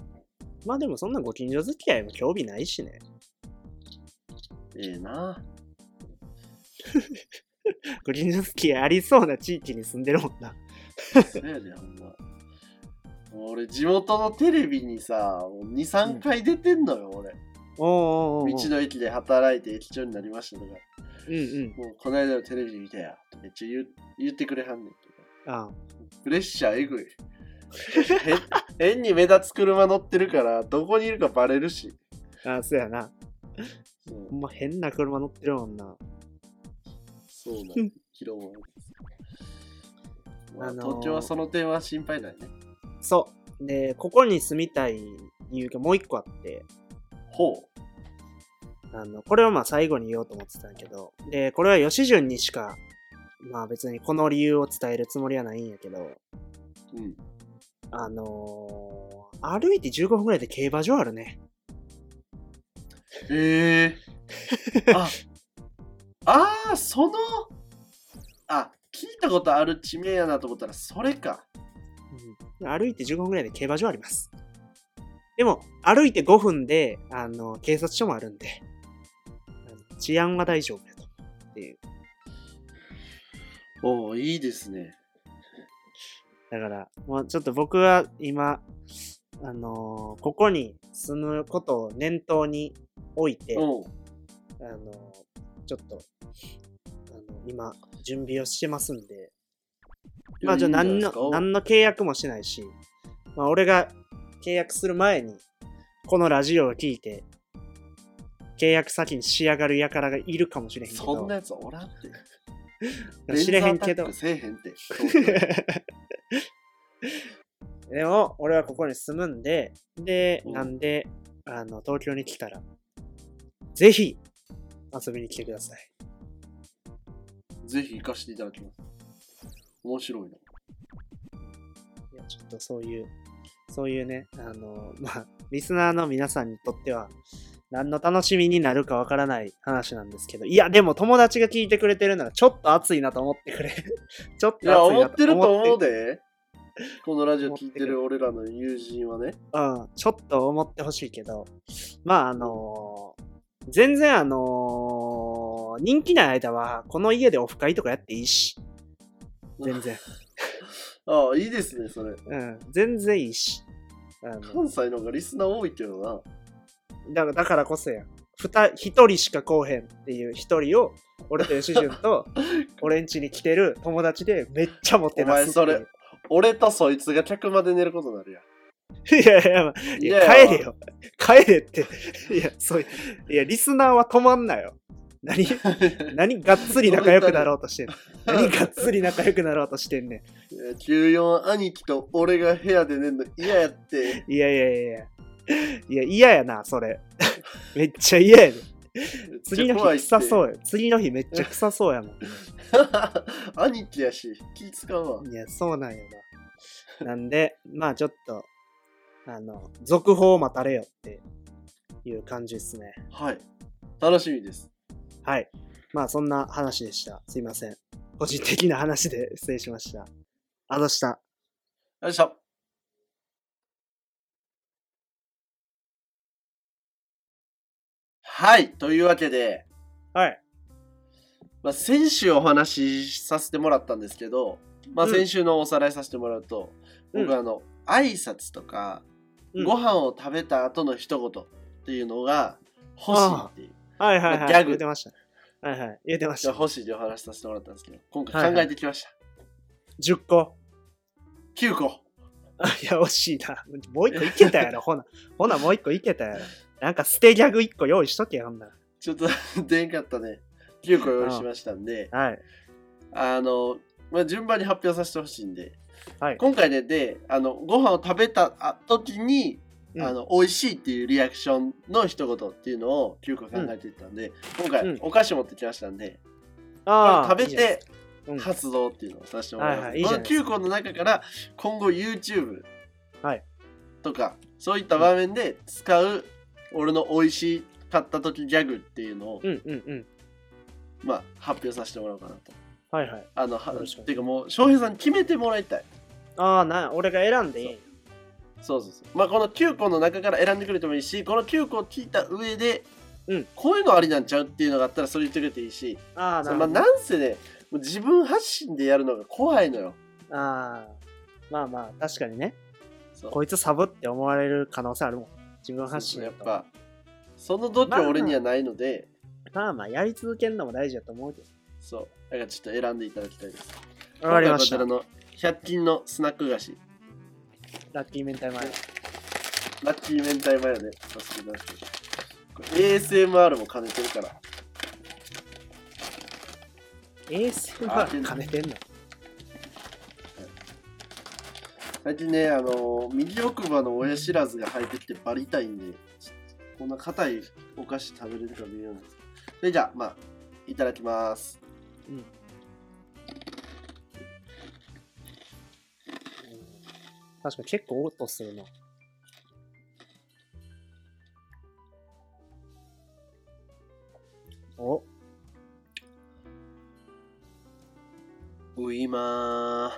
まあでもそんなご近所付き合いも興味ないしね。ええな [LAUGHS] ご近所付き合いありそうな地域に住んでるもんな。そうやで、ほんま。俺、地元のテレビにさ、2、3回出てんのよ、俺。おーおーお道の駅で働いて駅長になりましたとか、うんうん。もうこの間のテレビで見たやとめっちゃ言う言ってくれはんねんとか。あプレッシャーえぐい。変変に目立つ車乗ってるから、どこにいるかバレるし。あ、あそうやな。ほんま変な車乗ってるもんな。そうなん [LAUGHS] 広場まああのー東京はその点は心配ないね。そう。で、ここに住みたい理由がもう一個あって、ほう。あの、これはまあ最後に言おうと思ってたんやけど、で、これは吉順にしか、まあ別にこの理由を伝えるつもりはないんやけど、うん。あのー歩いて15分ぐらいで競馬場あるね。ええあ、あー、その、あ、聞いたことある地名やなと思ったら、それか。うん、歩いて15分ぐらいで競馬場あります。でも、歩いて5分で、あの、警察署もあるんで、治安は大丈夫やと。っていう。おおいいですね。だから、もうちょっと僕は今、あのーここに住むことを念頭に置いて、あうん。のーちょっと、あの今、準備をしてますんで、まあじゃあ何の、何の契約もしてないし、まあ俺が契約する前に、このラジオを聞いて、契約先に仕上がる輩がいるかもしれへんけど、そんなやつおらんって。[LAUGHS] 知れへんけどせえへんって。[LAUGHS] でも、俺はここに住むんで、で、うんなんで、あの、東京に来たら、ぜひ、遊びに来てください。ぜひ行かせていただきます。面白いな。いや、ちょっとそういう、そういうね、あの、[LAUGHS] まあ、リスナーの皆さんにとっては、何の楽しみになるかわからない話なんですけど、いや、でも友達が聞いてくれてるなら、ちょっと熱いなと思ってくれ。[LAUGHS] ちょっと熱いないや、と思ってると思うで。で。このラジオ聞いてる俺らの友人はね。うん、ちょっと思ってほしいけど、まあ、あの全然あの人気ない間は、この家でオフ会とかやっていいし、全然。[LAUGHS] ああ、いいですね、それ。うん、全然いいし。あの関西の方がリスナー多いけどな。だからだからこそや。ふた一人しか来おへんっていう一人を、俺と吉潤と [LAUGHS] 俺ん家に来てる友達でめっちゃモテなすっていう。お前それ俺とそいつが客まで寝ることになるやん。いやいや、まあいや帰れよ。帰れって。いや、そういう、いや、リスナーは止まんなよ。何？[LAUGHS] 何がっつり仲良くなろうとしてんの？[LAUGHS] 何がっつり仲良くなろうとしてんねいや94兄貴と俺が部屋で寝るの嫌やって。ん。いやいやいやいや。いや、嫌やな、それ。[LAUGHS] めっちゃ嫌やで。次の日臭そうや。次の日めっちゃ臭そうやもん。兄貴やし、気使うわ。いや、そうなんよな。なんで、まあちょっと、あの、続報を待たれよっていう感じですね。はい。楽しみです。はい。まあそんな話でした。すいません。個人的な話で [LAUGHS] 失礼しました。あざした。よいしょ。はい。というわけで、はい。まあ、先週お話しさせてもらったんですけど、まあ、うん先週のおさらいさせてもらうと、うん僕あの挨拶とか、うんご飯を食べた後の一言っていうのが欲しいっていうはいはいはい。ギャグ言ってました。はいはい。言ってました。欲しいでお話しさせてもらったんですけど今はい回はい考えてきました、10個。9個あ、いや、惜しいな。もう一個いけたやろ、[LAUGHS] ほな。ほな、もう一個いけたやろ。なんか捨てギャグ一個用意しとけよ、ほんなちょっと出んかったね9個用意しましたんでら。はい。あの、まあ、順番に発表させてほしいんではい。今回ねであのご飯を食べたあ時にうんあの美味しいっていうリアクションの一言っていうのを9個考えていったんで、今回うんお菓子持ってきましたんで、ああ。食べてうん発動っていうのをさせてもらいます。はいはいこのゃないです9個の中から今後 YouTube はいとかそういった場面で使う俺の美味しかった時ギャグっていうのを、うんうんうん。まあ、発表させてもらおうかなと。はいはい。あのはっていうかもう翔平さんに決めてもらいたい。ああ、な、俺が選んでいいそうそうそう。まあこの9個の中から選んでくれてもいいしこの9個を聞いた上で、うんこういうのありなんちゃうっていうのがあったらそれ言ってくれていいし、ああ、なまあ。なんせねもう自分発信でやるのが怖いのよ。ああ。まあまあ、確かにね。こいつサブって思われる可能性あるもん。自分発信やっとぱその度胸俺にはないので、まあまあ、やり続けるのも大事だと思うけど。そう。だからちょっと選んでいただきたいです。わかりました。こちらの100均のスナック菓子、ラッキー明太マヨ。ラッキー明太マヨでさす。これ ASMR も兼ねてるから。ASMR 兼ねてんの？最近ね、あのー右奥歯の親知らずが生えてきてバリ痛いんで、こんな硬いお菓子食べれるか微妙なんです。それじゃあ、まあ、いただきます。確かに結構音するな。おういま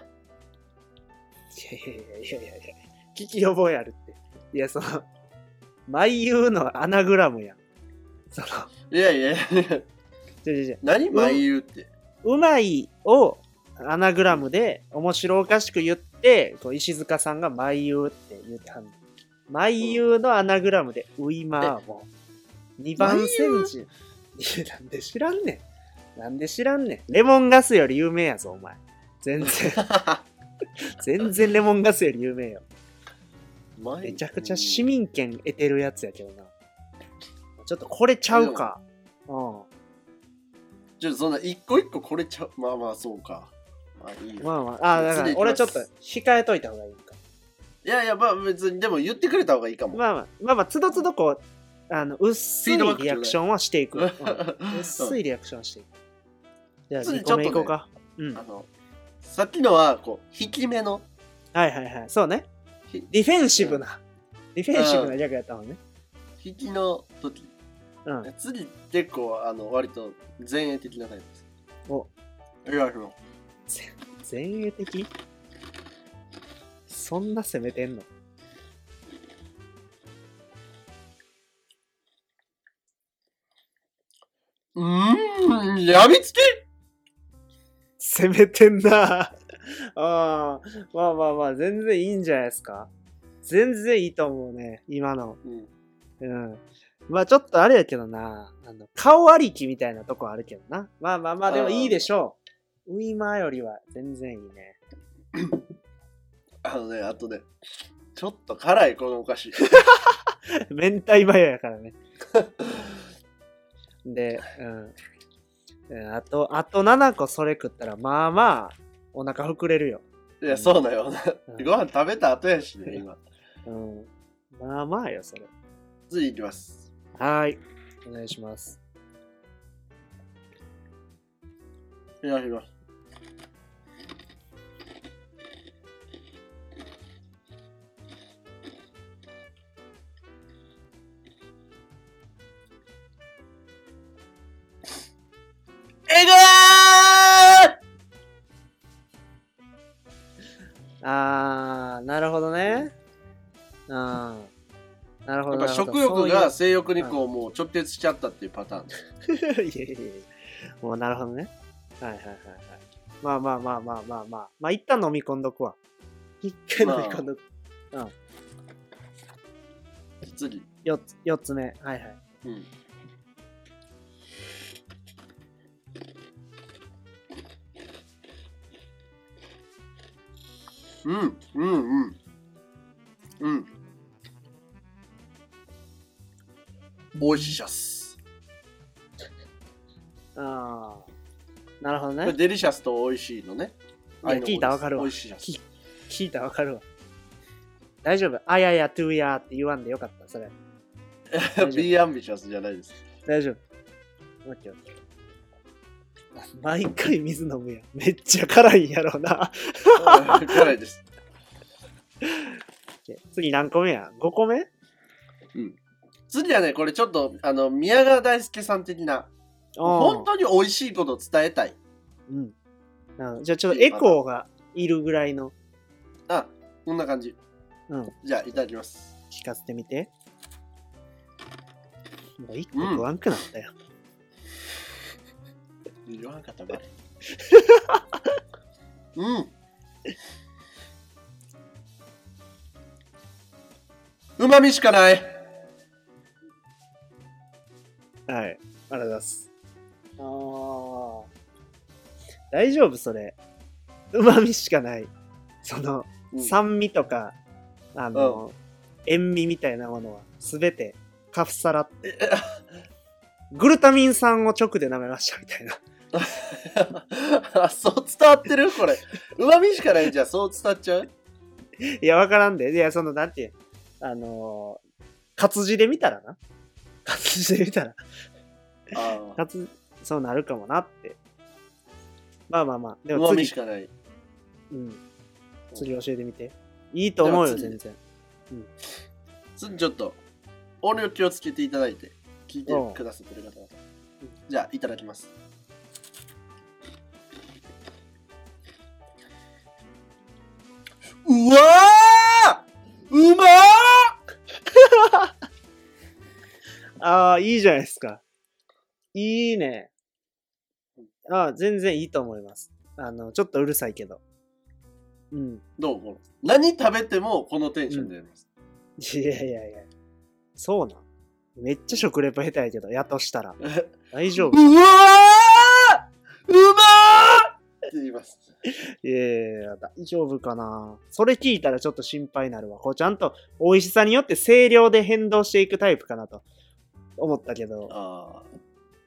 いやいやいやいやいやいや聞き覚えあるって。いや、その、毎言のアナグラムやん。その、ー。いやいやいや、じゃじゃじゃ何毎言うって。うまいをアナグラムで面白おかしく言って、こう石塚さんが毎言うって言ってはんの。毎言うのアナグラムで、ウイマーも。2番煎じ。なんで知らんねん。なんで知らんねん。レモンガスより有名やぞ、お前。全然、[LAUGHS] 全然レモンガスより有名よ。めちゃくちゃ市民権得てるやつやけどな。ちょっとこれちゃうか。うん。ちょっとそんな一個一個これちゃう。まあまあ、そうか。まあいいよ。まあまあ、あだから俺ちょっと控えといた方がいいか。いやいや、まあ別に、でも言ってくれた方がいいかも。まあまあ、まあまあ、つどつどこう、あの、薄いリアクションはしていく。うんうん薄いリアクションしていく。じゃあ、2次ちょっとね個目いこうか。うん。あの、さっきのは、こう、引き目の、はいはいはい。そうね。ひディフェンシブな。ディフェンシブなギャグやったもんね。引きの時。うん。次、結構、あの、割と前衛的なタイプです。お、いやいや前衛的？そんな攻めてんの？うーん、やみつき？攻めてんなああ、まあまあまあ、全然いいんじゃないですか。全然いいと思うね、今の。うん。うん。まあちょっとあれやけどな、あの、顔ありきみたいなとこあるけどな。まあまあまあ、でもいいでしょう。ウイマーよりは全然いいね。あのね、あとね、ちょっと辛い、このお菓子。[LAUGHS] 明太マヨやからね。で、うんうん。あと、あと7個それ食ったら、まあまあ、お腹膨れるよ。いや、そうだよ。うんご飯食べた後やしね、今。うん。まあまあよ、それ。次いきます。はーい。お願いします。いや、いきます。が性欲にこうもう直結しちゃったっていうパターン。[LAUGHS] いやいやいやもうなるほどね。はいはいはいはい。まあまあまあまあまあまあ。まあ一旦飲み込んどくわ。一回飲み込んどく。次。四つ、四つ目。はいはい。うん。うん、うん、うん。うん。美味しいシャス。ああ。なるほどこれね。デリシャスと美味しいのね。いや聞いたらわかるわ美味しいシャス。き聞いたらわかるわ。大丈夫？あやや、トゥーやって言わんでよかった。それ。[LAUGHS] 丈夫 B アンビシャスじゃないです。大丈夫。毎回水飲むやん。めっちゃ辛いんやろうな。[LAUGHS] 辛いです。[LAUGHS] 次何個目や ?5 個目？次はね、これちょっと、あの、宮川大輔さん的な、本当に美味しいことを伝えたい。うん。うんじゃあちょっとエコーがいるぐらいの、あ、こんな感じ。うん。じゃあ、いただきます。聞かせてみて。もう一個食わんくなったよ。言わんかったばい。[LAUGHS] うん。うまみしかない。はい。ありがとうございます。あー。大丈夫それ。旨味しかない。その、うん酸味とか、あの、塩味みたいなものは、すべて、カフサラって、えグルタミン酸を直で舐めましたみたいな。あ [LAUGHS] そう伝わってるこれ。うまみしかないんじゃん。そう伝わっちゃう？いや、わからんで。いや、その、なんていう、あのー活字で見たらな。活字で見たら、ああ。活、そうなるかもなって。まあまあまあ。でうまみも次し、かない。うん。次教えてみて。いいと思うよ、では次全然。次ちょっと、音量気をつけていただいて、聞いてくださってる方々。じゃあ、いただきます。うわーうまーああ、いいじゃないですか。いいね。ああ、全然いいと思います。あの、ちょっとうるさいけど。うん。どうこの何食べてもこのテンションでやります。いやいやいや。そうなん。めっちゃ食レポ下手やけど、やとしたら。[LAUGHS] 大丈夫うわーうまーって言います。いやいやいや、大丈夫かな。それ聞いたらちょっと心配になるわ。こうちゃんと美味しさによって声量で変動していくタイプかなと思ったけど。ああ。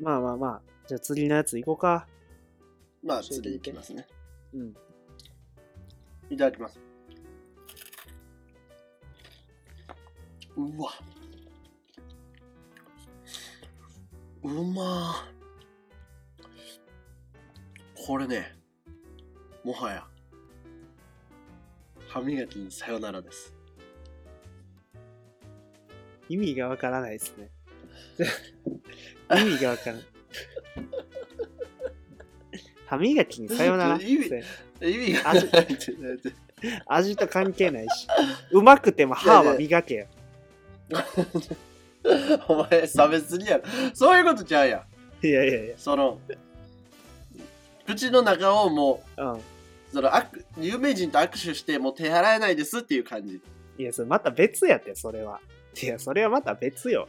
まあまあまあ。じゃあ次のやつ行こうか。まあ、次いきますね。うん。いただきます。うわ。うまーこれね、もはや、歯磨きにさよならです。意味がわからないですね。[LAUGHS] 意味がわからない。歯磨きにさよなら。[LAUGHS] 意味意味がないって言われて。味と関係ないし。うまくても歯は磨けよ。お前、差別にやろ。そういうことちゃうやん。いやいやいや。その、口の中をもうん。う、その握有名人と握手してもう手洗えないですっていう感じ。いや、それまた別やって、それは。いや、それはまた別よ。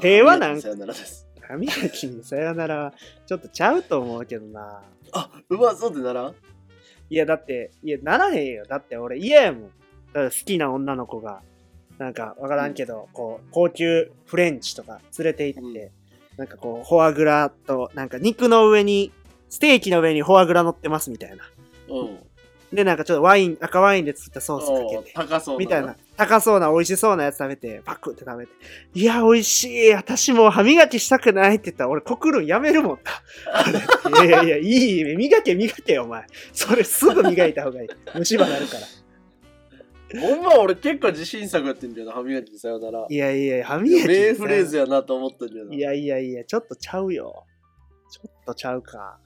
平和なん？さよならです。歯磨きにさよならは、ちょっとちゃうと思うけどな。あ、うまそうってなら？んいや、だって、いや、ならへんよ。だって俺嫌やもん。だから好きな女の子が、なんかわからんけど、こう、高級フレンチとか連れて行って、なんかこう、フォアグラと、なんか肉の上に、ステーキの上にフォアグラ乗ってますみたいな。うん。で、なんかちょっとワイン、赤ワインで作ったソースかけて、高そうみたいな。高そうな美味しそうなやつ食べて、パクって食べて、いや、美味しい。私もう歯磨きしたくないって言ったら、俺、告るんやめるもんな。いやいやいや、いい。磨け、磨けよ、お前。それすぐ磨いた方がいい。虫歯なるから。ほんま俺結構自信作やってんだよな、歯磨きにさよなら。いやいや、歯磨き。名フレーズやなと思ったんだよな。いやいやいや、ちょっとちゃうよ。ちょっとちゃうか。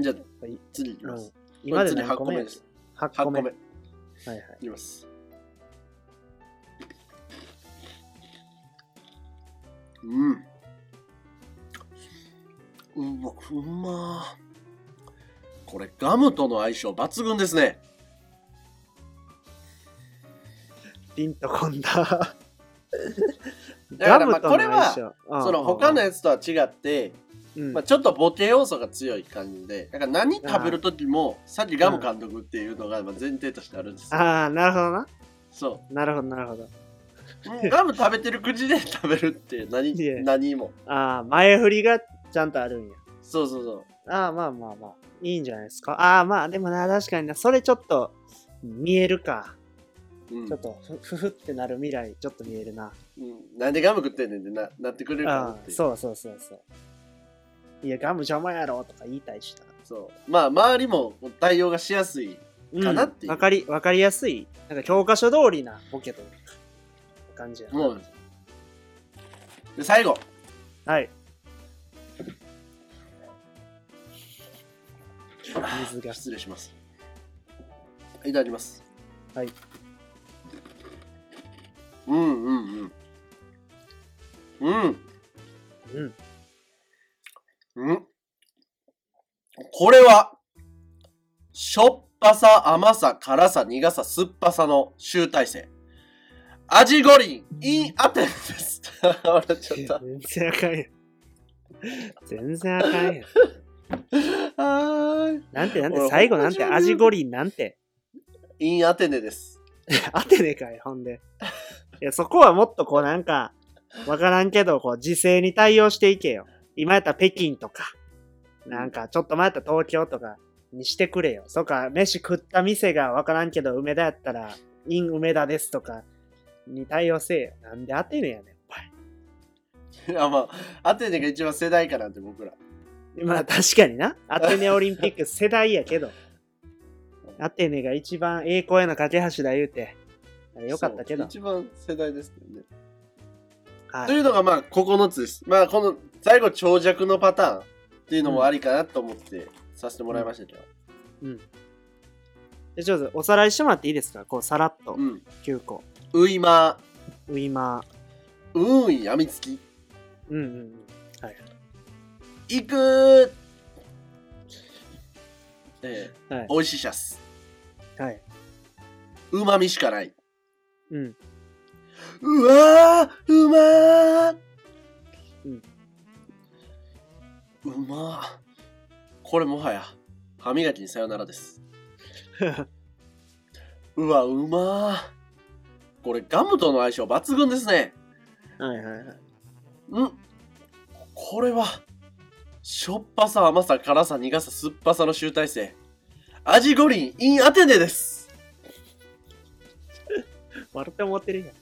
じゃあはい次いきます。うん。今で次8何個目です。8 8個目。はいはい。いきます。うん。うま、うまーこれガムとの相性抜群ですね。ピンとこんだ。だからまあこれはその他のやつとは違って、うんまあ、ちょっとボケ要素が強い感じで、だから何食べる時もさっきガム監督っていうのがまあ前提としてあるんですよ。ああ、なるほどな。そなるほど、なるほど。ガム食べてる口で食べるって何何も。ああ、前振りがちゃんとあるんや。そうそうそう。ああ、まあまあまあ。いいんじゃないですか。ああ、まあでもな、確かにな。それちょっと見えるか。うんちょっとふふふってなる未来、ちょっと見えるな。うん、なんでガム食ってんねんってななってくれるかなそうそうそうそう。いや、ガム邪魔やろとか言いたいしな。そうまあ周りも対応がしやすいうんかなっていうわかり、わかりやすい。なんか教科書通りなボケと感じやな。もうで最後はい。水が。失礼しますいただきますはいうんうんうんうんうん。うん？これはしょっぱさ甘さ辛さ苦さ酸っぱさの集大成味五輪 in アテネです。[LAUGHS] 笑っちゃった。全然あかんやん。全然あかんやん。[LAUGHS] はーい。なんてなんて俺最後なんて味五輪なんて in アテネです。[LAUGHS] アテネかい、ほんで。いや、そこはもっとこうなんか、わからんけど、こう時勢に対応していけよ。今やったら北京とか、なんかちょっと前やったら東京とかにしてくれよ。そっか、飯食った店がわからんけど、梅田やったら、イン梅田ですとかに対応せえよ。なんでアテネやねん、お前。[LAUGHS] いや、まあ、アテネが一番世代かなんて僕ら。まあ確かにな。アテネオリンピック世代やけど。[LAUGHS] アテネが一番栄光への架け橋だ言うて。あれよかったけど。一番世代ですけどね。はいというのがまあ9つです。まあこの最後長尺のパターンっていうのもありかなと思ってさせてもらいましたけど。でちょっとおさらいしてもらっていいですか？こうさらっとうん。9個。ウイマウイマー、うーん、やみつき、ー。うんうんうん。はい。いくーえー、はい。おいしいシャス。はい。うまみしかない。うん。うわーうまーうまーこれもはや、歯磨きにさよならです。[LAUGHS] うわ、うまーこれガムとの相性抜群ですね。はいはいはい。んこれは、しょっぱさ、甘さ、辛さ、苦さ、酸っぱさの集大成。味五輪 in アテネです。[LAUGHS] 笑って思ってる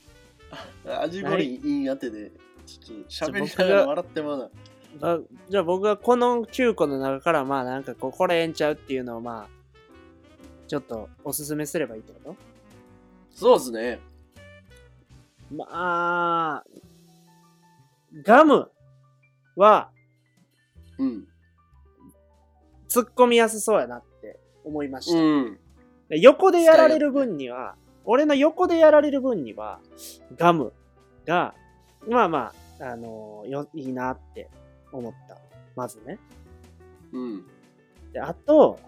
やん。味五輪 in アテネ。ちょっと喋りながら笑ってまうな。あじゃあ僕がこの9個の中からまあなんかこうこれええんちゃうっていうのをまあちょっとおすすめすればいいってこそうですね。とまあガムはうん。突っ込みやすそうやなって思いました。うん。で横でやられる分には、俺の横でやられる分には、ガムが、まあまあ、あのよ、いいなって思った。まずね。うん。で、あと、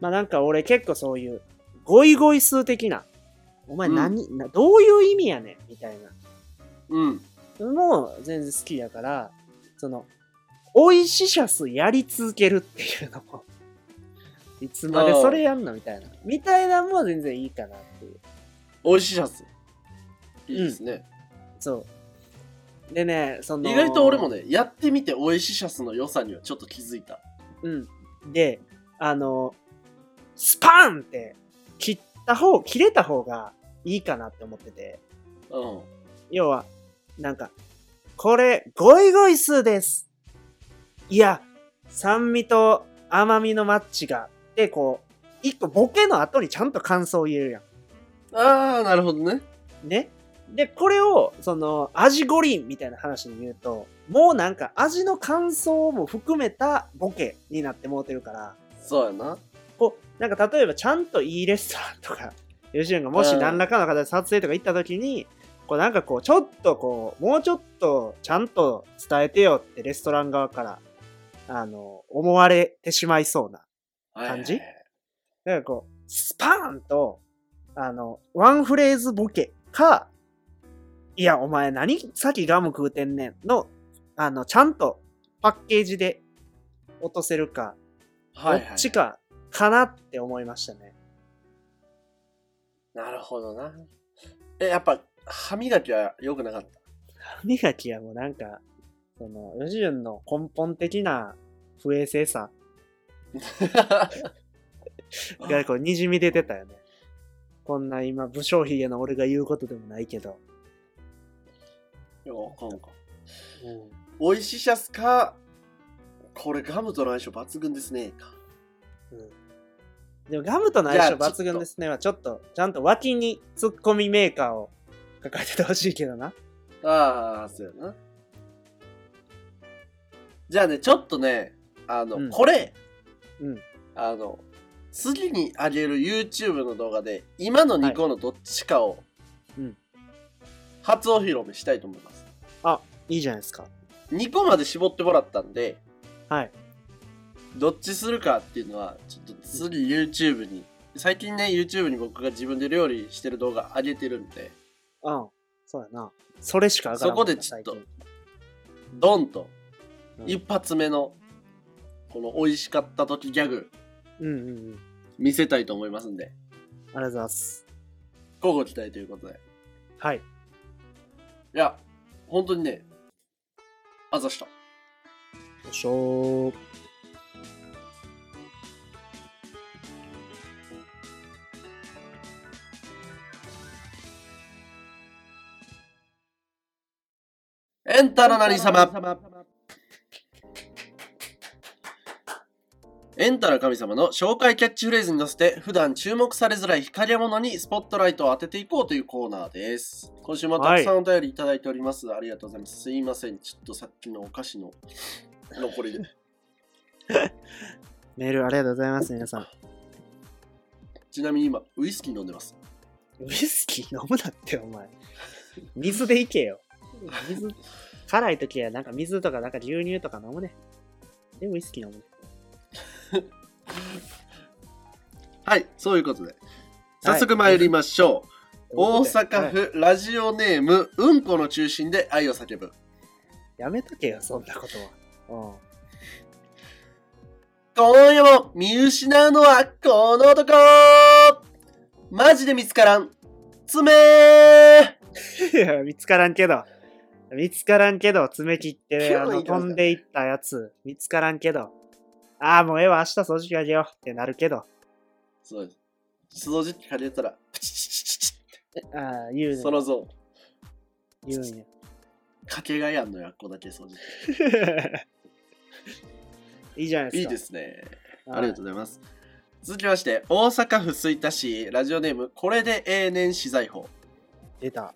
まあなんか俺結構そういう、ゴイゴイ数的な、お前何、などういう意味やねん？みたいうん。も全然好きやから、その、美味しシャスやり続けるっていうのも、[LAUGHS] いつまでそれやんの？みたいな。みたいなのも全然いいかなっていう。美味しいシャツ。いいですね。そう。でね、その。意外と俺もね、やってみて美味しいシャツの良さにはちょっと気づいた。うん。で、あの、スパーンって切った方、切れた方がいいかなって思ってて。うん。要は、なんか、これ、ゴイゴイ数です。いや、酸味と甘みのマッチが、で、こう、一個ボケの後にちゃんと感想を言えるやん。あー、なるほどね。ね。で、これを、その、味五輪みたいな話に言うと、もうなんか味の感想も含めたボケになってもうてるから、そうやな。こう、なんか例えばちゃんといいレストランとか、[LAUGHS] 吉野がもし何らかの形で撮影とか行った時に、こうなんかこう、ちょっとこう、もうちょっとちゃんと伝えてよってレストラン側から、あの、思われてしまいそうな。感じはいはいはいだからこう、スパーンと、あの、ワンフレーズボケか、いや、お前何さっきガム食うてんねんの、あの、ちゃんとパッケージで落とせるか、はいはいどっちか、かなって思いましたね。なるほどな。え、やっぱ、歯磨きは良くなかった？歯磨きはもうなんか、その、吉純の根本的な不衛生さ [LAUGHS] がこう滲み出てたよね。こんな今、武将髭の俺が言うことでもないけど。いや、わかんか。うん美味しいシャスか、これガムとの相性抜群ですね。かうんでもガムとの相性抜群ですねはちょっとちゃんと脇にツッコミメーカーを抱えててほしいけどな。ああ、そうやな。じゃあね、ちょっとね、あの、うんこれ、うん。あの、次に上げる YouTube の動画で、今の2個のどっちかを、うん初お披露目したいと思います。いいじゃないですか。2個まで絞ってもらったんで、はい。どっちするかっていうのは、ちょっと次 YouTube に、最近ね、YouTube に僕が自分で料理してる動画上げてるんで、うん。そうやな。それしか上がらんそこでちょっとドンとうん一発目のこの美味しかった時ギャグうんうんうん。見せたいと思いますんでありがとうございます。交互期待ということではい。いや本当にねあざしたよいしょー。エンタのなりさまエンタの神様の紹介キャッチフレーズに乗せて普段注目されづらい光り物にスポットライトを当てていこうというコーナーです。今週もたくさんお便りいただいております。ありがとうございます。すいません。ちょっとさっきのお菓子の残りで。[LAUGHS] メールありがとうございます、皆さん。ちなみに今、ウイスキー飲んでます。ウイスキー飲むなって、お前。水でいけよ。水、辛い時はなんか水とかなんか牛乳とか飲むね。で、ウイスキー飲む。[LAUGHS] はい、そういうことで。早速参りましょう。大阪はい府ラジオネーム、うんこの中心で愛を叫ぶ。やめとけよ、そんなことは。今夜も見失うのはこの男マジで見つからん。爪うん。いや、見つからんけど。見つからんけど、爪切って、あの、飛んでいったやつ、見つからんけど。ああ、もうええわ、明日掃除機あげようってなるけど。そうです。掃除機借りたら、プチチチチチああ、言うねそ。のゾーン。言うんや。かけがえあんのよ、あっこだけ掃除いいじゃない。ですか。いいですね。ありがとうございます。続きまして、大阪府吹田市、ラジオネーム、これで永年資材法。出た。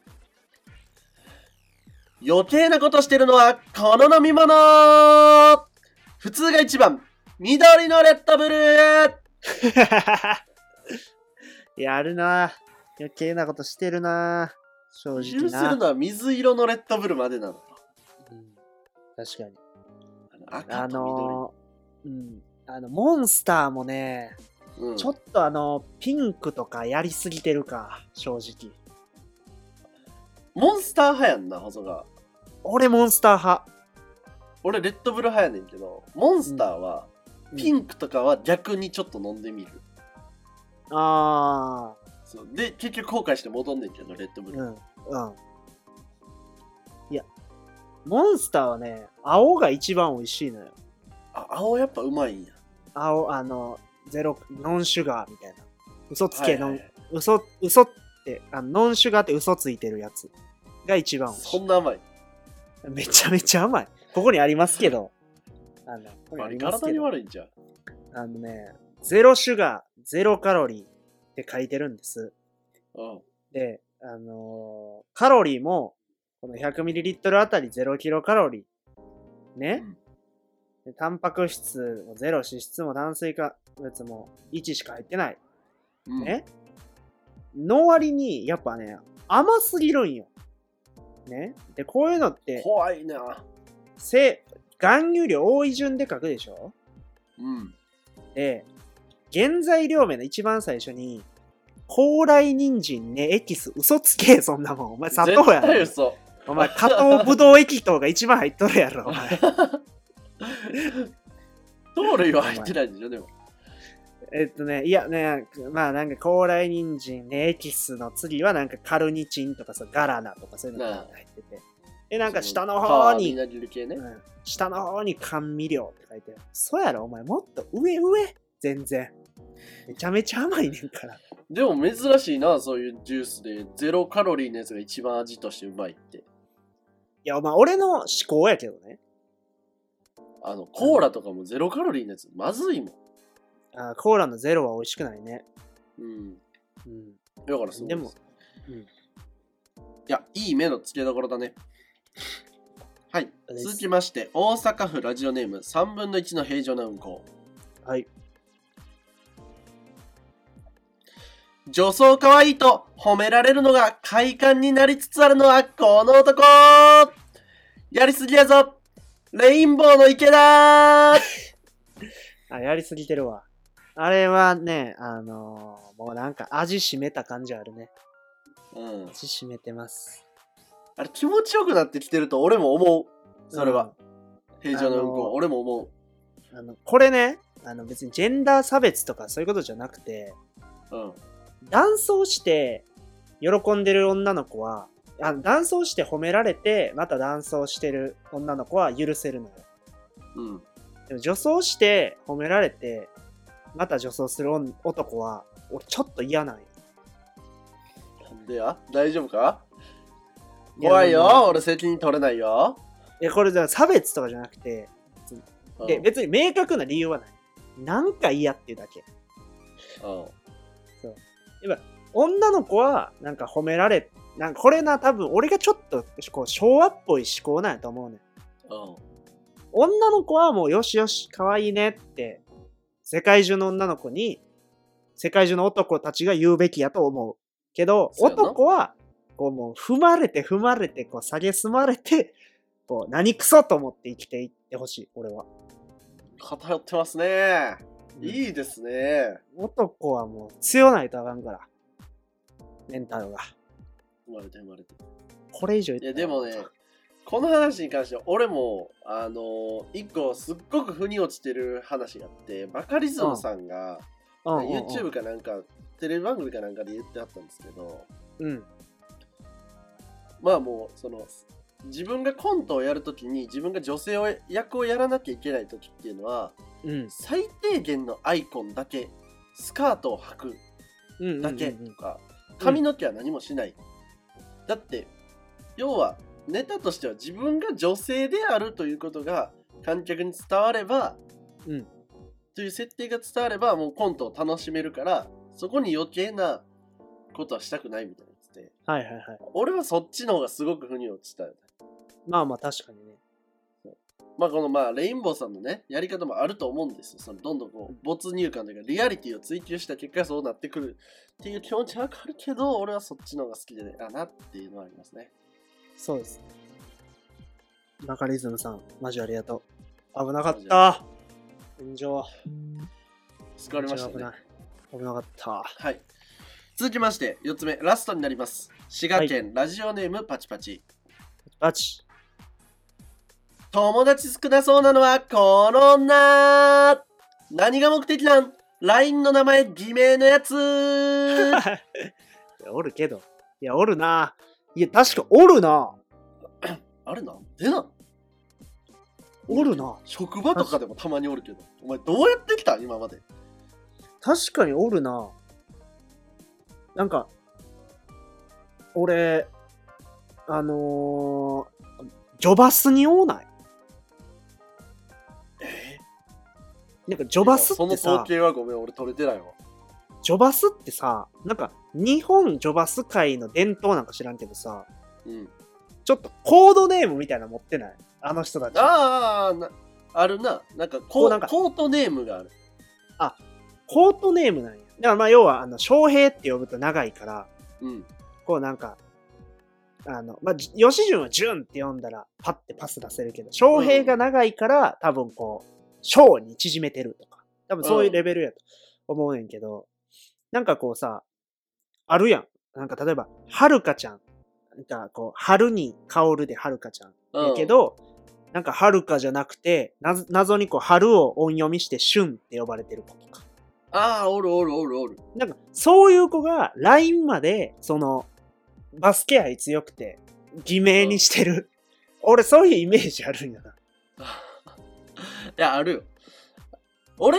余計なことしてるのはこの飲み物普通が一番緑のレッドブルー [LAUGHS] やるな余計なことしてるな正直な。許せるのは水色のレッドブルまでなのようん確かに。あの赤あのー、うん。あの、モンスターもね、うんちょっとあの、ピンクとかやりすぎてるか、正直。モンスター派やんな細が俺モンスター派。俺レッドブル派やねんけどモンスターはピンンクとかは逆にちょっと飲んでみる、あそうで結局後悔して戻んねんけどレッドブー、ル、うん、うん。いや、モンスターはね、青が一番美味しいのよ。あ青やっぱうまいんや青、あの、ゼロ、ノンシュガーみたいな。嘘つけ、ノン、はいはい嘘、嘘って、あのノンシュガーって嘘ついてるやつが一番美味しい。そんな甘いめちゃめちゃ甘い。ここにありますけど。あの、ここにあります体に。悪いんじゃんあのね、ゼロシュガー、ゼロカロリーって書いてるんです。うんで、あのーカロリーも、この 100ml あたり0キロカロリー。ね、でタンパク質も0、脂質も炭水化物も1しか入ってない。うんね、の割に、やっぱね、甘すぎるんよ。ね？で、こういうのって、怖いなせ含有量多い順で書くでしょ？うんで、原材料名の一番最初に、高麗人参ね、エキス、嘘つけ、そんなもん。お前、砂糖やろ。絶対嘘お前、加糖ぶどう液糖が一番入っとるやろ、お前。[LAUGHS] 糖類は入ってないんでしょでもえっとね、いやね、まあなんか高麗人参ね、エキスの次はなんかカルニチンとかさ、ガラナとかそういうのが入ってて。で、なんか下の方に、下の方に甘味料って書いてある。そうやろ、お前、もっと上上全然。めちゃめちゃ甘いねんから。でも珍しいなそういうジュースでゼロカロリーのやつが一番味としてうまいっていや、まあ俺の思考やけどね。あのコーラとかもゼロカロリーのやつまずいもんあーコーラのゼロは美味しくないね。うんうん。だからそうでもうんいやいい目の付けどころだねはい続きまして大阪府ラジオネーム3分の1の平常な運行はい。女装可愛いと褒められるのが快感になりつつあるのはこの男やりすぎやぞレインボーの池だ [LAUGHS] あ、やりすぎてるわ。あれはね、あのーもうなんか味しめた感じあるね。うん。口閉めてます。あれ気持ちよくなってきてると俺も思う。それは。平常の運行、あの俺も思う。あの、これね、あの別にジェンダー差別とかそういうことじゃなくて、うん。男装して喜んでる女の子は、あの男装して褒められて、また男装してる女の子は許せるのよ。うん。でも女装して褒められて、また女装する女男は、俺ちょっと嫌なんよ。なんでや？大丈夫か？怖いよ俺責任取れないよ。いや、これじゃ差別とかじゃなくて、うんで、別に明確な理由はない。なんか嫌っていうだけ。うん。女の子は、なんか褒められ、なんかこれな、多分俺がちょっとこう昭和っぽい思考なんやと思うねん。うん。女の子はもうよしよし、可愛いねって、世界中の女の子に、世界中の男たちが言うべきやと思う。けど、男は、こうもう踏まれて踏まれて、こう下げすまれて、[LAUGHS] こう何クソと思って生きていってほしい、俺は。偏ってますね。いいですね。男はもう強ないとあかんから。メンタルが。生まれて生まれて。これ以上言いやでもね、この話に関しては俺も、あのー一個すっごく腑に落ちてる話があって、バカリズムさんが、YouTube かなんか、テレビ番組かなんかで言ってはったんですけど、うん。まあもう、その、自分がコントをやるときに自分が女性を役をやらなきゃいけないときっていうのは、うん。最低限のアイコンだけ、スカートを履くうんうんうんうん。だけとか、髪の毛は何もしない。だって、要は、ネタとしては自分が女性であるということが観客に伝われば、うんという設定が伝われば、もうコントを楽しめるから、そこに余計なことはしたくないみたいなはいはいはい。俺はそっちの方がすごく腑に落ちたよね。まあまあ確かにね。まあこのまあレインボーさんのねやり方もあると思うんですよ。そのどんどんこう没入感というかリアリティを追求した結果そうなってくるっていう気持ちはわかるけど俺はそっちの方が好きでねだなっていうのはありますね。そうです。バカリズムさん、マジありがとう。危なかった。炎上。救われましたね。危なかった。はい。続きまして4つ目ラストになります。滋賀県、ラジオネームパチパチ。バチ。友達少なそうなのはこの女何が目的なん ?LINE の名前偽名のやつ [LAUGHS] いやおるけど。いや、おるな。いや、確かおるな。[COUGHS] あれな？んでな？んおるな。職場とかでもたまにおるけど。お前どうやってきた？今まで。確かにおるな。なんか、俺、あのー、ジョバスにおない？え？なんかジョバスそのってさ統、計はごめん、俺取れてないわ。ジョバスってさ、なんか日本ジョバス界の伝統なんか知らんけどさ、うん。ちょっとコードネームみたいなの持ってない？あの人たち。ああな、あるな。なんかこうこうなんかコートネームがある。コートネームなんや。だからまあ要は、あの、翔平って呼ぶと長いから、うん。こうなんか、あの、まあ、じ吉順は順って読んだらパッてパス出せるけど、翔平が長いから多分こう、翔に縮めてるとか、多分そういうレベルやと思うねんけど、なんかこうさ、あるやん。なんか例えば、はるかちゃん。なんかこう、春に香るではるかちゃん。うんやけど、なんかはるかじゃなくて、な謎にこう、春を音読みして春って呼ばれてる子とか。ああ、おるおるおるおる。なんか、そういう子が LINE まで、その、バスケ愛強くて、偽名にしてる。俺、そういうイメージあるんやな。[LAUGHS] いや、あるよ。俺、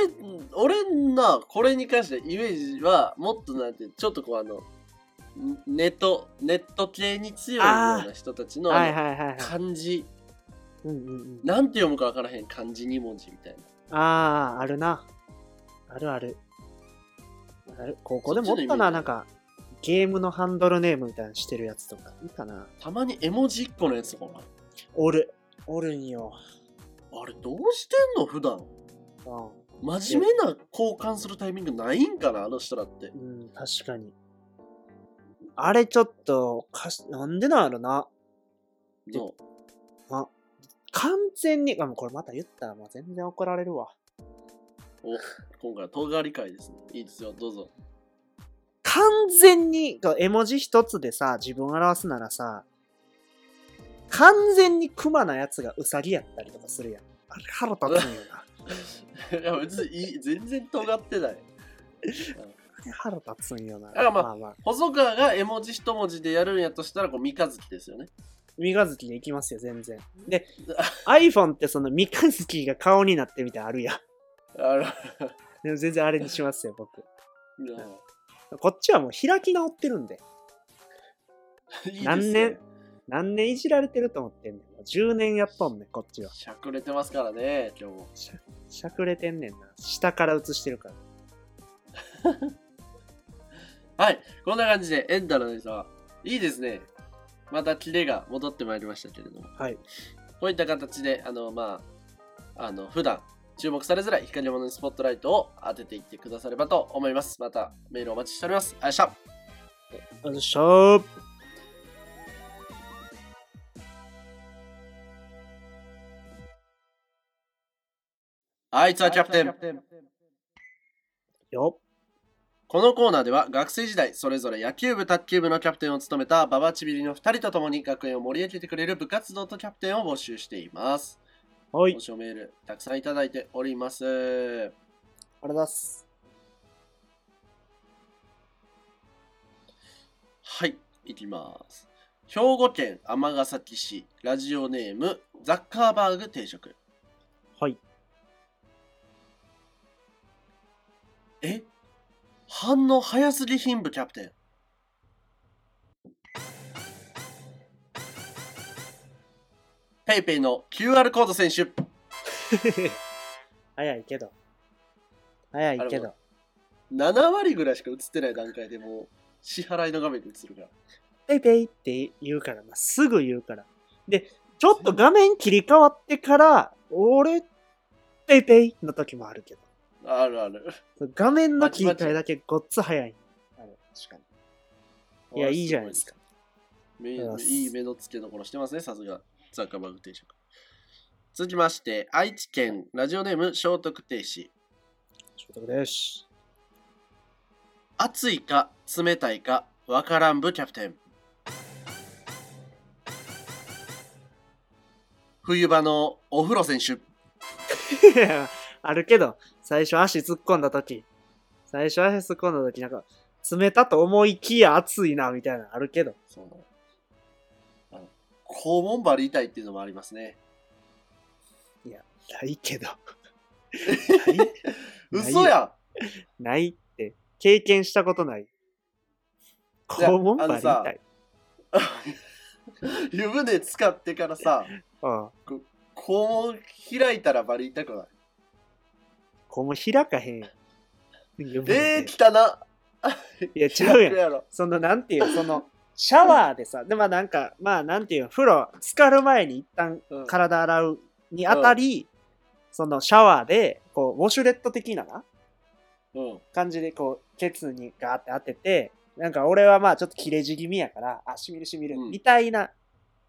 俺な、これに関してイメージは、もっとなんて、ちょっとこうあの、んネット、ネット系に強いような人たちのはいはいはいはい。漢字、うんうんうん。なんて読むかわからへん漢字2文字みたいな。ああ、あるな。あるある。高校でもおったな、なんか、ゲームのハンドルネームみたいなのしてるやつとか。いいかな。たまに絵文字1個のやつとかおる。おるんよ。あれどうしてんの？普段う真面目な交換するタイミングないんかな？あの人らって。ん、うん、確かに。あれちょっと、かし、なんでなんやろな。の完全に、あ、もうこれまた言ったらもう全然怒られるわ。お今回は尖り会ですね。いいですよ、どうぞ。完全に、絵文字一つでさ、自分を表すならさ、完全にクマなやつがウサギやったりとかするやん。あれ腹立つんよな。[LAUGHS] いや別にいい全然尖ってない。[LAUGHS] 腹立つんよな。からまあまあまあ、細川が絵文字一文字でやるんやとしたら、こう、三日月ですよね。三日月でいきますよ、全然。で、[LAUGHS] iPhone ってその三日月が顔になってみたいあるやん。でも [LAUGHS] 全然あれにしますよ、僕。うんこっちはもう開き直ってるんで。いいですね何年何年いじられてると思ってんねん。もう10年やっとんねん、こっちは。しゃくれてますからね、今日も。しゃしゃくれてんねんな。下から映してるから。[LAUGHS] はい、こんな感じで、エンタのネタは、いいですね。またキレが戻ってまいりましたけれども、はい。こういった形で、あの、まあ、あの、普段、注目されづらい光り物にスポットライトを当てていってくださればと思います。またメールお待ちしております。ありがとうございました。よいしょー。あいつはキャプテン。よこのコーナーでは学生時代それぞれ野球部卓球部のキャプテンを務めたババチビリの2人と共に学園を盛り上げてくれる部活動とキャプテンを募集しています。はい。募集メールたくさんいただいております。ありがとうございます。はい、いきます。兵庫県尼崎市ラジオネームザッカーバーグ定食。はい。え？反応早すぎ貧部キャプテン。ペイペイの QR コード選手。[LAUGHS] 早いけど。早いけど。7割ぐらいしか映ってない段階でもう支払いの画面で映るから。ペイペイって言うからな。すぐ言うから。で、ちょっと画面切り替わってから、俺、ペイペイの時もあるけど。あるある。画面の切り替えだけごっつ早い。あれ、確かに。いや、いいじゃないですか。いい目の付けどころしてますね、さすが。ザッカーバーグ定食。続きまして、愛知県ラジオネーム聖徳停止。承諾です。暑いか冷たいかわからん部キャプテン。冬場のお風呂選手。あるけど、最初足突っ込んだ時、最初足突っ込んだ時なんか、冷たと思いきや暑いな、みたいなのあるけど。そう肛門張り痛いっていうのもありますね。ないけど。[LAUGHS] ない嘘やないって、経験したことない。いや肛門あのさたい。[LAUGHS] 湯船使ってからさ、うん。肛門開いたらバリ痛くない？肛門開かへんやん。えー、汚な。いや、違うやん。[LAUGHS] やろ。その、なんていう、その、シャワーでさ、でもなんか、まあ、なんていう、風呂、浸かる前に一旦うん体洗うにあたり、そのシャワーで、こう、ウォシュレット的なな、うん。感じで、こう、ケツにガーって当てて、なんか俺はまあちょっと切れ字気味やから、あ、しみるしみる、うんみたいな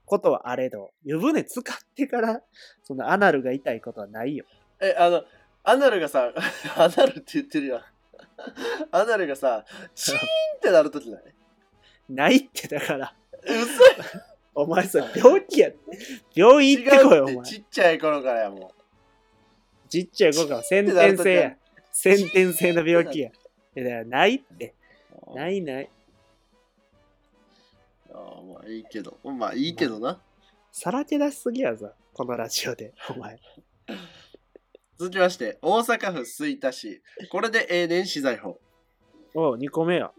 ことはあれど、湯船使ってから、そのアナルが痛いことはないよ。え、あの、アナルがさ、[LAUGHS] アナルって言ってるやん。アナルがさ、チーンってなるときない？ないってだから、嘘お前それ病気やって。病院行ってこいよ、お前。ちっちゃい頃からやもちっちゃい子から先天性や。先天性の病気や。いやだからないって。う。ないない。ああまあいいけど。まあいいけどな。さらけ出しすぎやぞ。このラジオで、お前。続きまして、大阪府吹田市。これで永年資材法。おう、2個目や。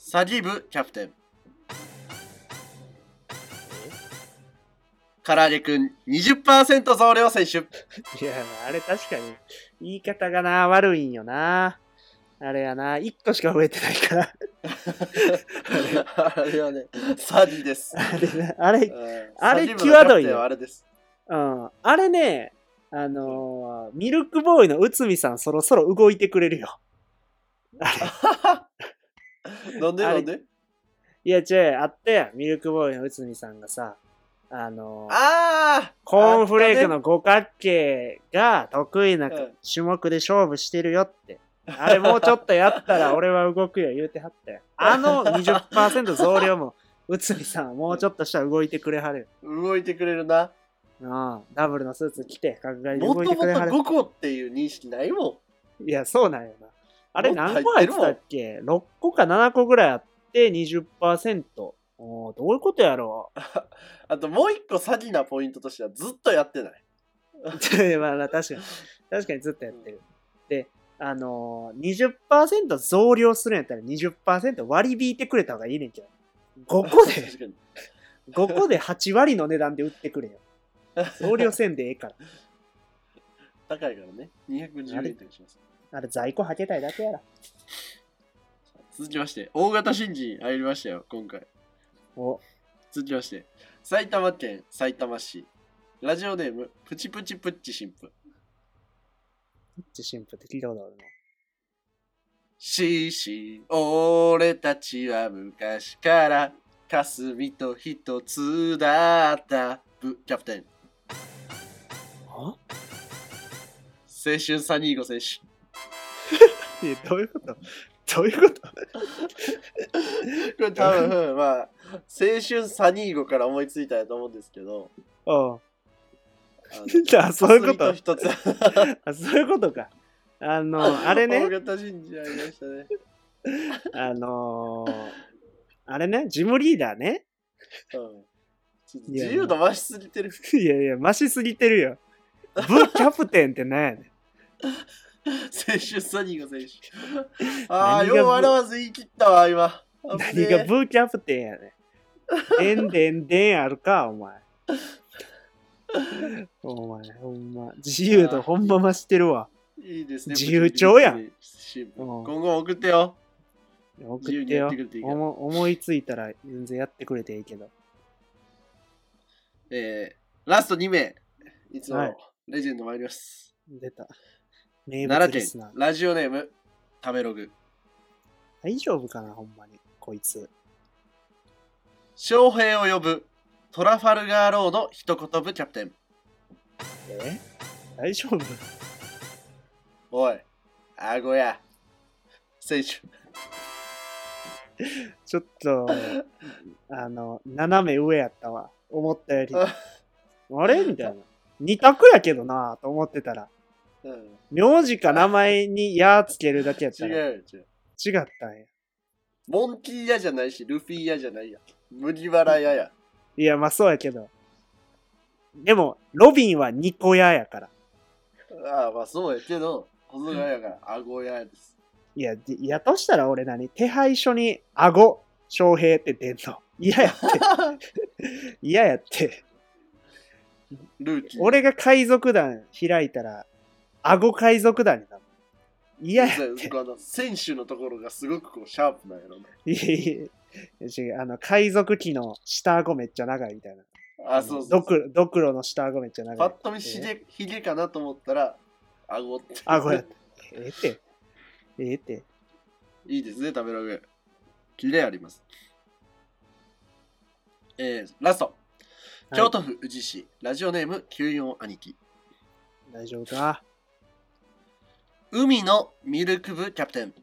詐欺部キャプテン。唐揚げくん20%増量選手。いや、あれ確かに、言い方がな、悪いんよな。あれやな、1個しか増えてないから。[LAUGHS] あれはね、詐欺です。あれな、あれ、うんあれ際どいよあれです。うん。あれね、あのーミルクボーイの内海さんそろそろ動いてくれるよ。あれ。[LAUGHS] なんでなんで？いや、違う、あったやん。ミルクボーイの内海さんがさ、あのーああコーンフレークの五角形が得意なうん種目で勝負してるよって。あれもうちょっとやったら [LAUGHS] 俺は動くよ言うてはったよ。あの20%増量も、内海さんはもうちょっとしたら動いてくれはるよ。動いてくれるな。うん、ダブルのスーツ着て、角刈りで動もともといてくれはる。5個っていう認識ないもいや、そうなんよな。あれ何個入ってたっけ ?6 個か7個ぐらいあって20%。おーどういうことやろ？ん。[LAUGHS] あともう一個詐欺なポイントとしてはずっとやってない。う [LAUGHS] まあまあ確かに。確かにずっとやってる。で、あのー、20%増量するんやったら20%割り引いてくれた方がいいねんけど。5個で、[LAUGHS] 確かに。5個で8割の値段で売ってくれよ。増量せんでええから。高いからね。210円とかします。あれ在庫はけたいだけやろ。続きまして、大型新人入りましたよ、今回。お、続きまして、埼玉県埼玉市、ラジオネーム、プチプチプッチ神父。自信プって聞いたことあるの。しーしー、俺たちは昔から、霞と一つだった、ブキャプテン、は？青春サニーゴ選手。いや、どういうこと？どういうこと？これ多分、まあ、青春サニーゴから思いついたやと思うんですけど、うん。あのあ、そういうこと？霞一つ [LAUGHS] あ、そういうことか。あの、あれ大ね、型新人ありましたね。あのー、あれね、ジムリーダーね。うん自由度増しすぎてる。いやいや、増しすぎてるよ。ブーキャプテンって何やねん。[LAUGHS] 青春サニーゴ選手。ああ、よう笑わず言い切ったわ、今。何がブーキャプテンやねん。でんでんでんあるか、[LAUGHS] お前。お前、ほんま。自由度ほんま増してるわ。えいいですね。自由帳やん今後送ってよ。送自由にってよてくれていい。思思いついたら全然やってくれていいけど。えー、ラスト2名。いつもはいレジェンド参ります。出た。名物奈リスナー、。ラジオネーム、食べログ。大丈夫かな、ほんまに。こいつ。翔平を呼ぶ、トラファルガーロード一言部キャプテン。え大丈夫おい、顎や。選手。ちょっと、あの、斜め上やったわ。思ったより。あれみたいな。二択やけどなと思ってたら。うん、名字か名前に「や」つけるだけやったら違うよ、違う。違ったんや。モンキー屋じゃないし、ルフィ屋じゃないや。麦わら屋や。いや、まあそうやけど。でも、ロビンはニコヤやから。ああ、まあそうやけど、細川やから、顎屋です。いや、でやとしたら俺何？手配書に顎、翔平って出んの？嫌やって。[LAUGHS] 嫌やって。ルーキー。俺が海賊団開いたら、顎海賊団になる。嫌やって。あの選手のところがすごくこうシャープなんやろね。いやいや違う、あの、海賊機の下顎めっちゃ長いみたいな。あ、そうそうドクドクロの下顎めっちゃ長い。パッと見ひげ、ひげかなと思ったら、顎って。顎やった。[LAUGHS] ええって。ええって。いいですね、食べログ。キレあります。えー、ラスト。はい京都府宇治市、ラジオネーム94兄貴。大丈夫か？海のミルク部キャプテン。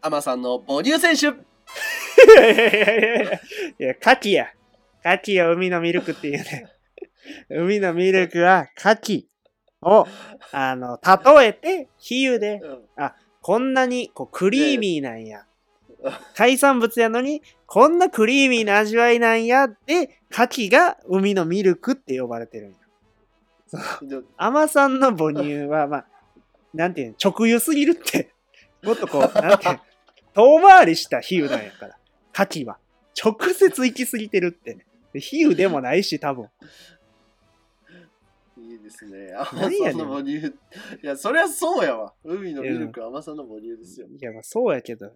アマさんの母乳選手。いやいやいやいやいや、カキや。カキを海のミルクっていうね。海のミルクはカキを、あの、例えて、比喩で、うんこんなにこうクリーミーなんや。海産物やのに、こんなクリーミーな味わいなんやで、カキが海のミルクって呼ばれてる甘さんの母乳は、まあ、なんていうの、直輸すぎるって。[LAUGHS] もっとこう、なんていうの、遠回りした比喩なんやから。牡蠣は。直接行き過ぎてるって。比喩でもないし、多分。いいですね。アマ何やねんさんの母乳。いや、そりゃそうやわ。海のミルクはアマさんの母乳ですよ。いや、まあ、そうやけど。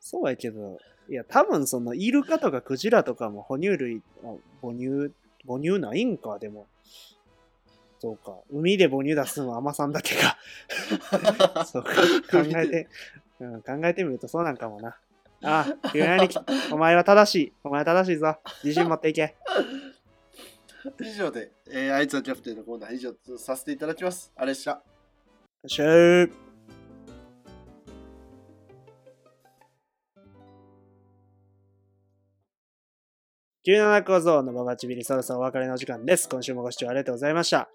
そうやけど。いや、多分その、イルカとかクジラとかも哺乳類、あ母乳、母乳ないんか、でも。そうか。海で母乳出すのは甘さんだけか。[LAUGHS] そうか。考えて、うん、考えてみるとそうなんかもな。ああ、急に兄貴、お前は正しい。お前は正しいぞ。自信持っていけ。[LAUGHS] 以上で、えー、あいつはキャプテンのコーナー以上とさせていただきます。あれっしゃ。シェー97小僧のババチビリそろそろお別れのお時間です。今週もご視聴ありがとうございました。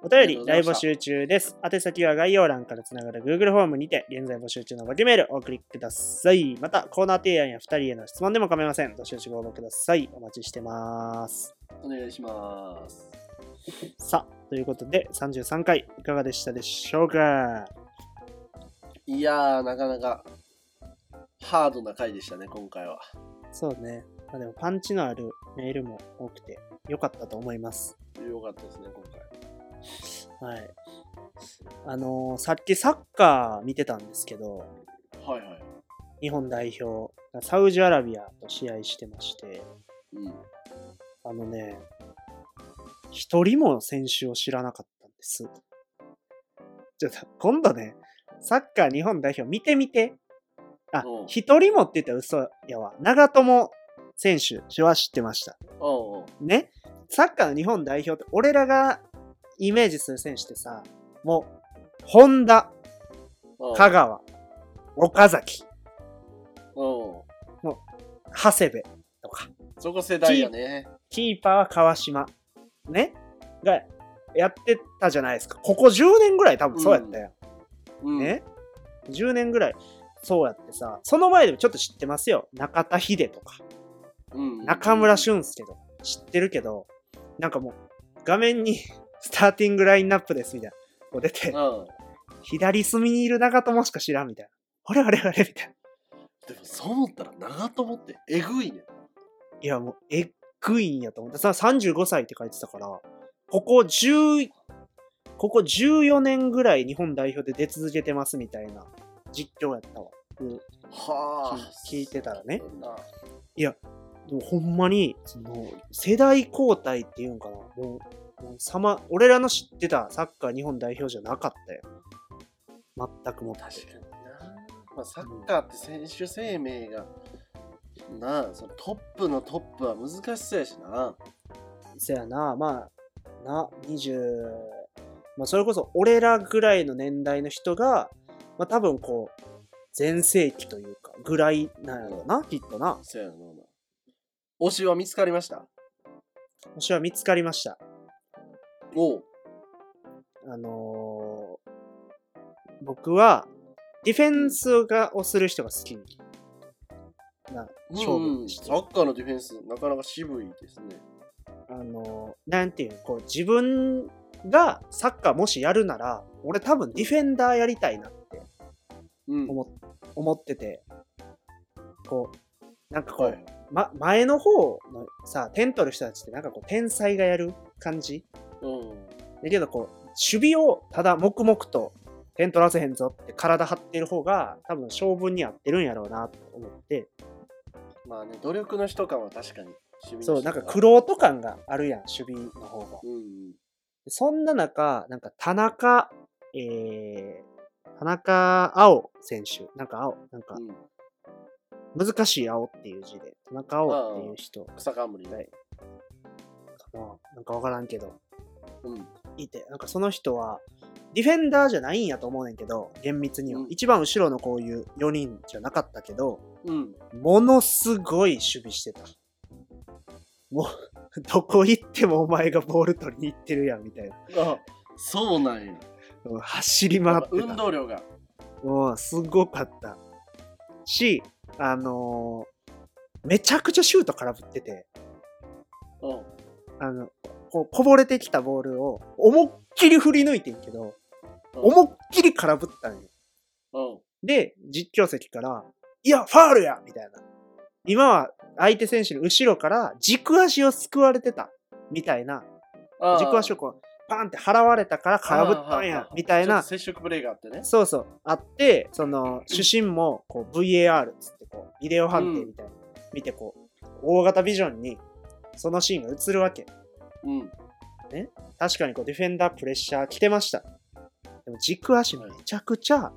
お便あり大募集中です。宛先は概要欄からつながる Google フォームにて現在募集中のバケメールをお送りください。またコーナー提案や2人への質問でも構いません。どしどしご応募ください。お待ちしてます。お願いします。さあ、ということで33回いかがでしたでしょうか？いやー、なかなかハードな回でしたね、今回は。そうね。まあ、でもパンチのあるメールも多くて良かったと思います。よかったですね、今回。はい。あのーさっきサッカー見てたんですけど、はいはい。日本代表、サウジアラビアと試合してまして、うん。あのね、一人も選手を知らなかったんです。ちょっと、今度ね、サッカー日本代表見てみて。あうん、一人もって言ったら嘘やわ。長友選手は知ってました。おうおうね、サッカーの日本代表って、俺らがイメージする選手ってさ、もう、本田、香川、岡崎、おう長谷部とか、そこ世代やね。キーパーは川島、ね、がやってたじゃないですか。ここ10年ぐらい多分そうやったよ。うん。ね ?10 年ぐらいそうやってさ、その前でもちょっと知ってますよ。中田秀とか、うん。中村俊輔とか知ってるけど、なんかもう画面にスターティングラインナップですみたいな。こう出て、うん。左隅にいる長友しか知らんみたいな。あれあれあれみたいな。でもそう思ったら長友ってえぐいね。いやもう、えっぐいんやと思って。さ、35歳って書いてたから、ここ10、ここ14年ぐらい日本代表で出続けてますみたいな実況やったわ。うんはあ。聞いてたらね。なでもほんまに、その、世代交代っていうんかな。もうさま、俺らの知ってたサッカー日本代表じゃなかったよ。全くもって。確かにな。まあ、サッカーって選手生命が、なあ、そのトップのトップは難しそうやしな。そやな、まあ、な、20、まあ、それこそ俺らぐらいの年代の人が、まあ、多分こう、全盛期というか、ぐらいなんやろうな、きっとな。そうやな。推しは見つかりました？星は見つかりました。おう。あのー僕は、ディフェンスがをする人が好きな勝負でして、サッカーのディフェンス、なかなか渋いですね。あのーなんていうの、こう、自分がサッカーもしやるなら、俺多分ディフェンダーやりたいなってうん。思思ってて、こう、なんかこう、はい。ま、前の方のさ、点取る人たちってなんかこう、天才がやる感じ？うん。だけどこう、守備をただ黙々と点取らせへんぞって体張ってる方が多分勝負に合ってるんやろうなと思って、まあね、努力の人感は確かに。そう、なんか玄人感があるやん、守備の方が。うん。そんな中、なんか田中、えー、田中碧選手、なんか青、なんかうん。難しい青っていう字で、田中碧っていう人草冠ね。はいかな、なんかわからんけど、うん。いて、なんかその人は、ディフェンダーじゃないんやと思うねんけど、厳密には。うん一番後ろのこういう4人じゃなかったけど、うん。ものすごい守備してた。もう、[LAUGHS] どこ行ってもお前がボール取りに行ってるやん、みたいな。あ、そうなんや。うん走り回って運た。動量が。もう、すごかった。し、あのーめちゃくちゃシュート空振ってて、うん。あの、こうこぼれてきたボールを思いっきり振り抜いてんけど、うん思いっきり空振ったんよ。うん。で、実況席から、いや、ファールやみたいな。今は相手選手の後ろから軸足をすくわれてた。みたいな。軸足をこう、パンって払われたから空振ったんや。みたいな。接触プレーがあってね。そうそう。あって、その、主審も、こう、VAR つって、こう、ビデオ判定みたいな。見て、こう、大型ビジョンに、そのシーンが映るわけ。うん。確かにこうディフェンダープレッシャー来てました。でも軸足めちゃくちゃ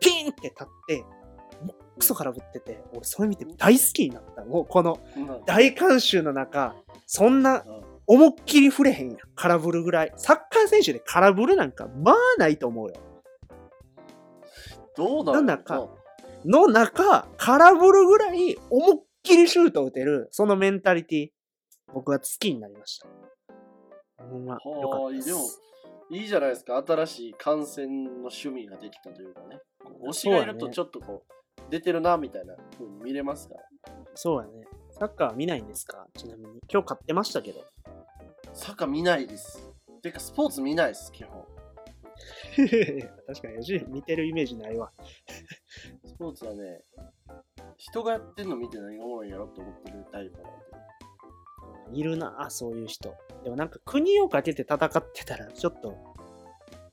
ピンって立って、クソ空振ってて、俺それ見て大好きになった。もうこのうん大観衆の中、そんなうん思いっきり触れへんやん。空振るぐらい。サッカー選手で空振るなんか、まあないと思うよ。どうなるなんだかの中、空振るぐらい思いっきりシュートを打てる、そのメンタリティ、僕は好きになりました。ほんま、よかったで。はいですも、いいじゃないですか。新しい観戦の趣味ができたというかね。推しがいるとちょっとこう、出てるな、みたいな風に見れますから。そうやね。サッカーは見ないんですか？ちなみに。今日買ってましたけど。サッカー見ないです。てか、スポーツ見ないです、基本。[LAUGHS] 確かに、見てるイメージないわ。[LAUGHS] スポーツはね、人がやってんの見て何がおもろやろって思ってるタイプなんで。いるなあ、そういう人。でもなんか国をかけて戦ってたら、ちょっと、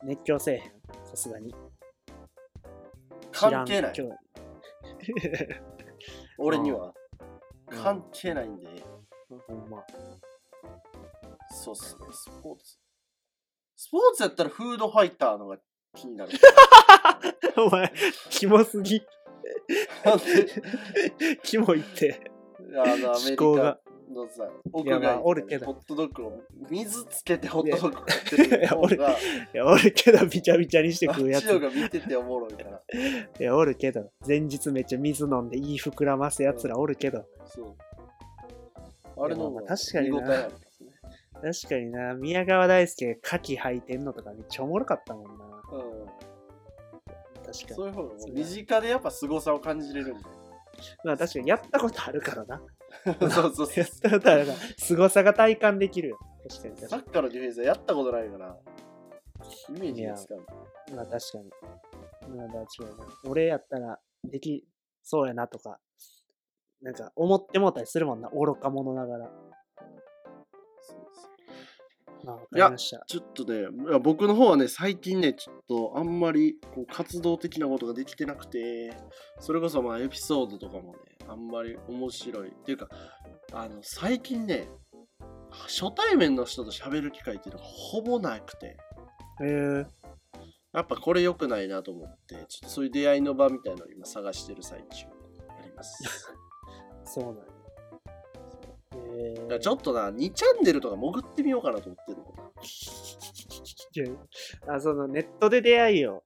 熱狂せえへん。さすがに。関係ない [LAUGHS] 俺には。うん関係ないんで。日ほんま。そうっすね、スポーツ。スポーツやったらフードファイターのが気になる。[LAUGHS] お前、キモすぎ。なんでキモいって。あの、アメ思リ考がカのさ、屋いやまあ外おるけどホットドッグを水つけてホットドッグ食ってる方いが、いや、おるけど、びちゃびちゃにしてあっ食うやつ。ちのが見てておもろいから。いや、おるけど。前日めっちゃ水飲んで、いい膨らますやつらおるけど。そう。あれの？方が確かにな見応えありますね。確かにな、宮川大輔が牡蠣履いてんのとかめっちゃおもろかったもんな。うん。確かに。そういう方が身近でやっぱ凄さを感じれるんで。まあ確かに、やったことあるからな。[LAUGHS] そうそうそうや。ったことあるから、凄さが体感できるよ。確かに確かサッカーのディフェンスはやったことないから、イメージですか。まあ確かに。まあ確かにな。俺やったら、できそうやなとか、なんか思ってもうたりするもんな。愚か者ながら。そうそうまあわかりました。ちょっとね、いや僕の方はね、最近ね、ちょっとあんまりこう活動的なことができてなくて、それこそまあエピソードとかもね、あんまり面白い。っていうか、あの、最近ね、初対面の人と喋る機会っていうのがほぼなくて、へえやっぱこれ良くないなと思って、ちょっとそういう出会いの場みたいなのを今探してる最中にあります。[LAUGHS] そうなんだからちょっとな、2チャンネルとか潜ってみようかなと思ってるの。[LAUGHS] あ、そのネットで出会いを、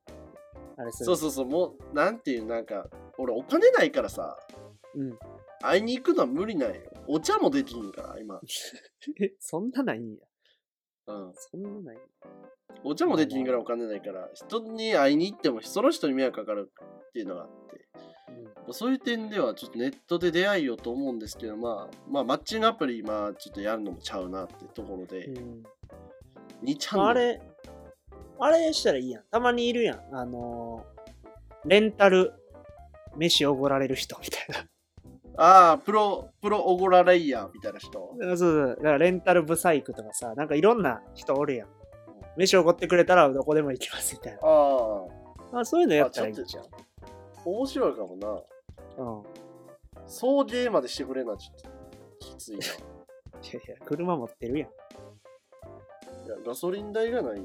あれする。そうそうそう、もう、なんていう、なんか、俺お金ないからさ、うん。会いに行くのは無理なんよ。お茶もできんから、今。[LAUGHS] え、そんなないんや。うん。そんなない。お茶もできんからお金ないから、人に会いに行っても、その人に迷惑かかるっていうのがあって、そういう点ではちょっとネットで出会いようと思うんですけど、まあ、まあ、マッチングアプリ、まあ、ちょっとやるのもちゃうなってところで、うん。うん2チまあ、ャンネル。あれ、あれしたらいいやん。たまにいるやん。あのーレンタル、飯おごられる人みたいああ、プロ、プロオゴラレイヤーみたいな人。な。そうそう。だからレンタルブサイクとかさ、なんかいろんな人おるやん。飯おごってくれたらどこでも行きますみたいな。ああ、あそういうのやったらいいんじゃん。面白いかもな。うん。送迎までしてくれんのはちょっときついな。い [LAUGHS] いやいや、車持ってるやん。や、ガソリン代がない。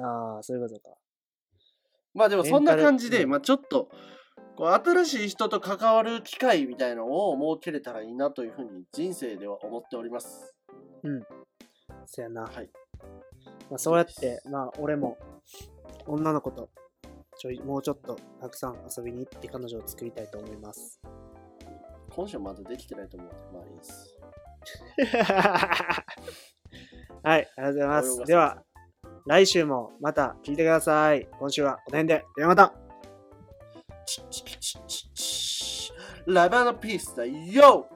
ああ、そういうことか。まあでもそんな感じで、まあちょっと、こう新しい人と関わる機会みたいのを設けれたらいいなというふうに人生では思っております。そやな。はい。まあ、そうやって、まあ、俺も、女の子と、ちょい、もうちょっと、たくさん遊びに行って彼女を作りたいと思います。今週まだできてないと思う。まあいいです。[LAUGHS] はい、ありがとうございます。では、来週もまた聞いてください。今週はこの辺で。ではまたラバーのピースだ。よ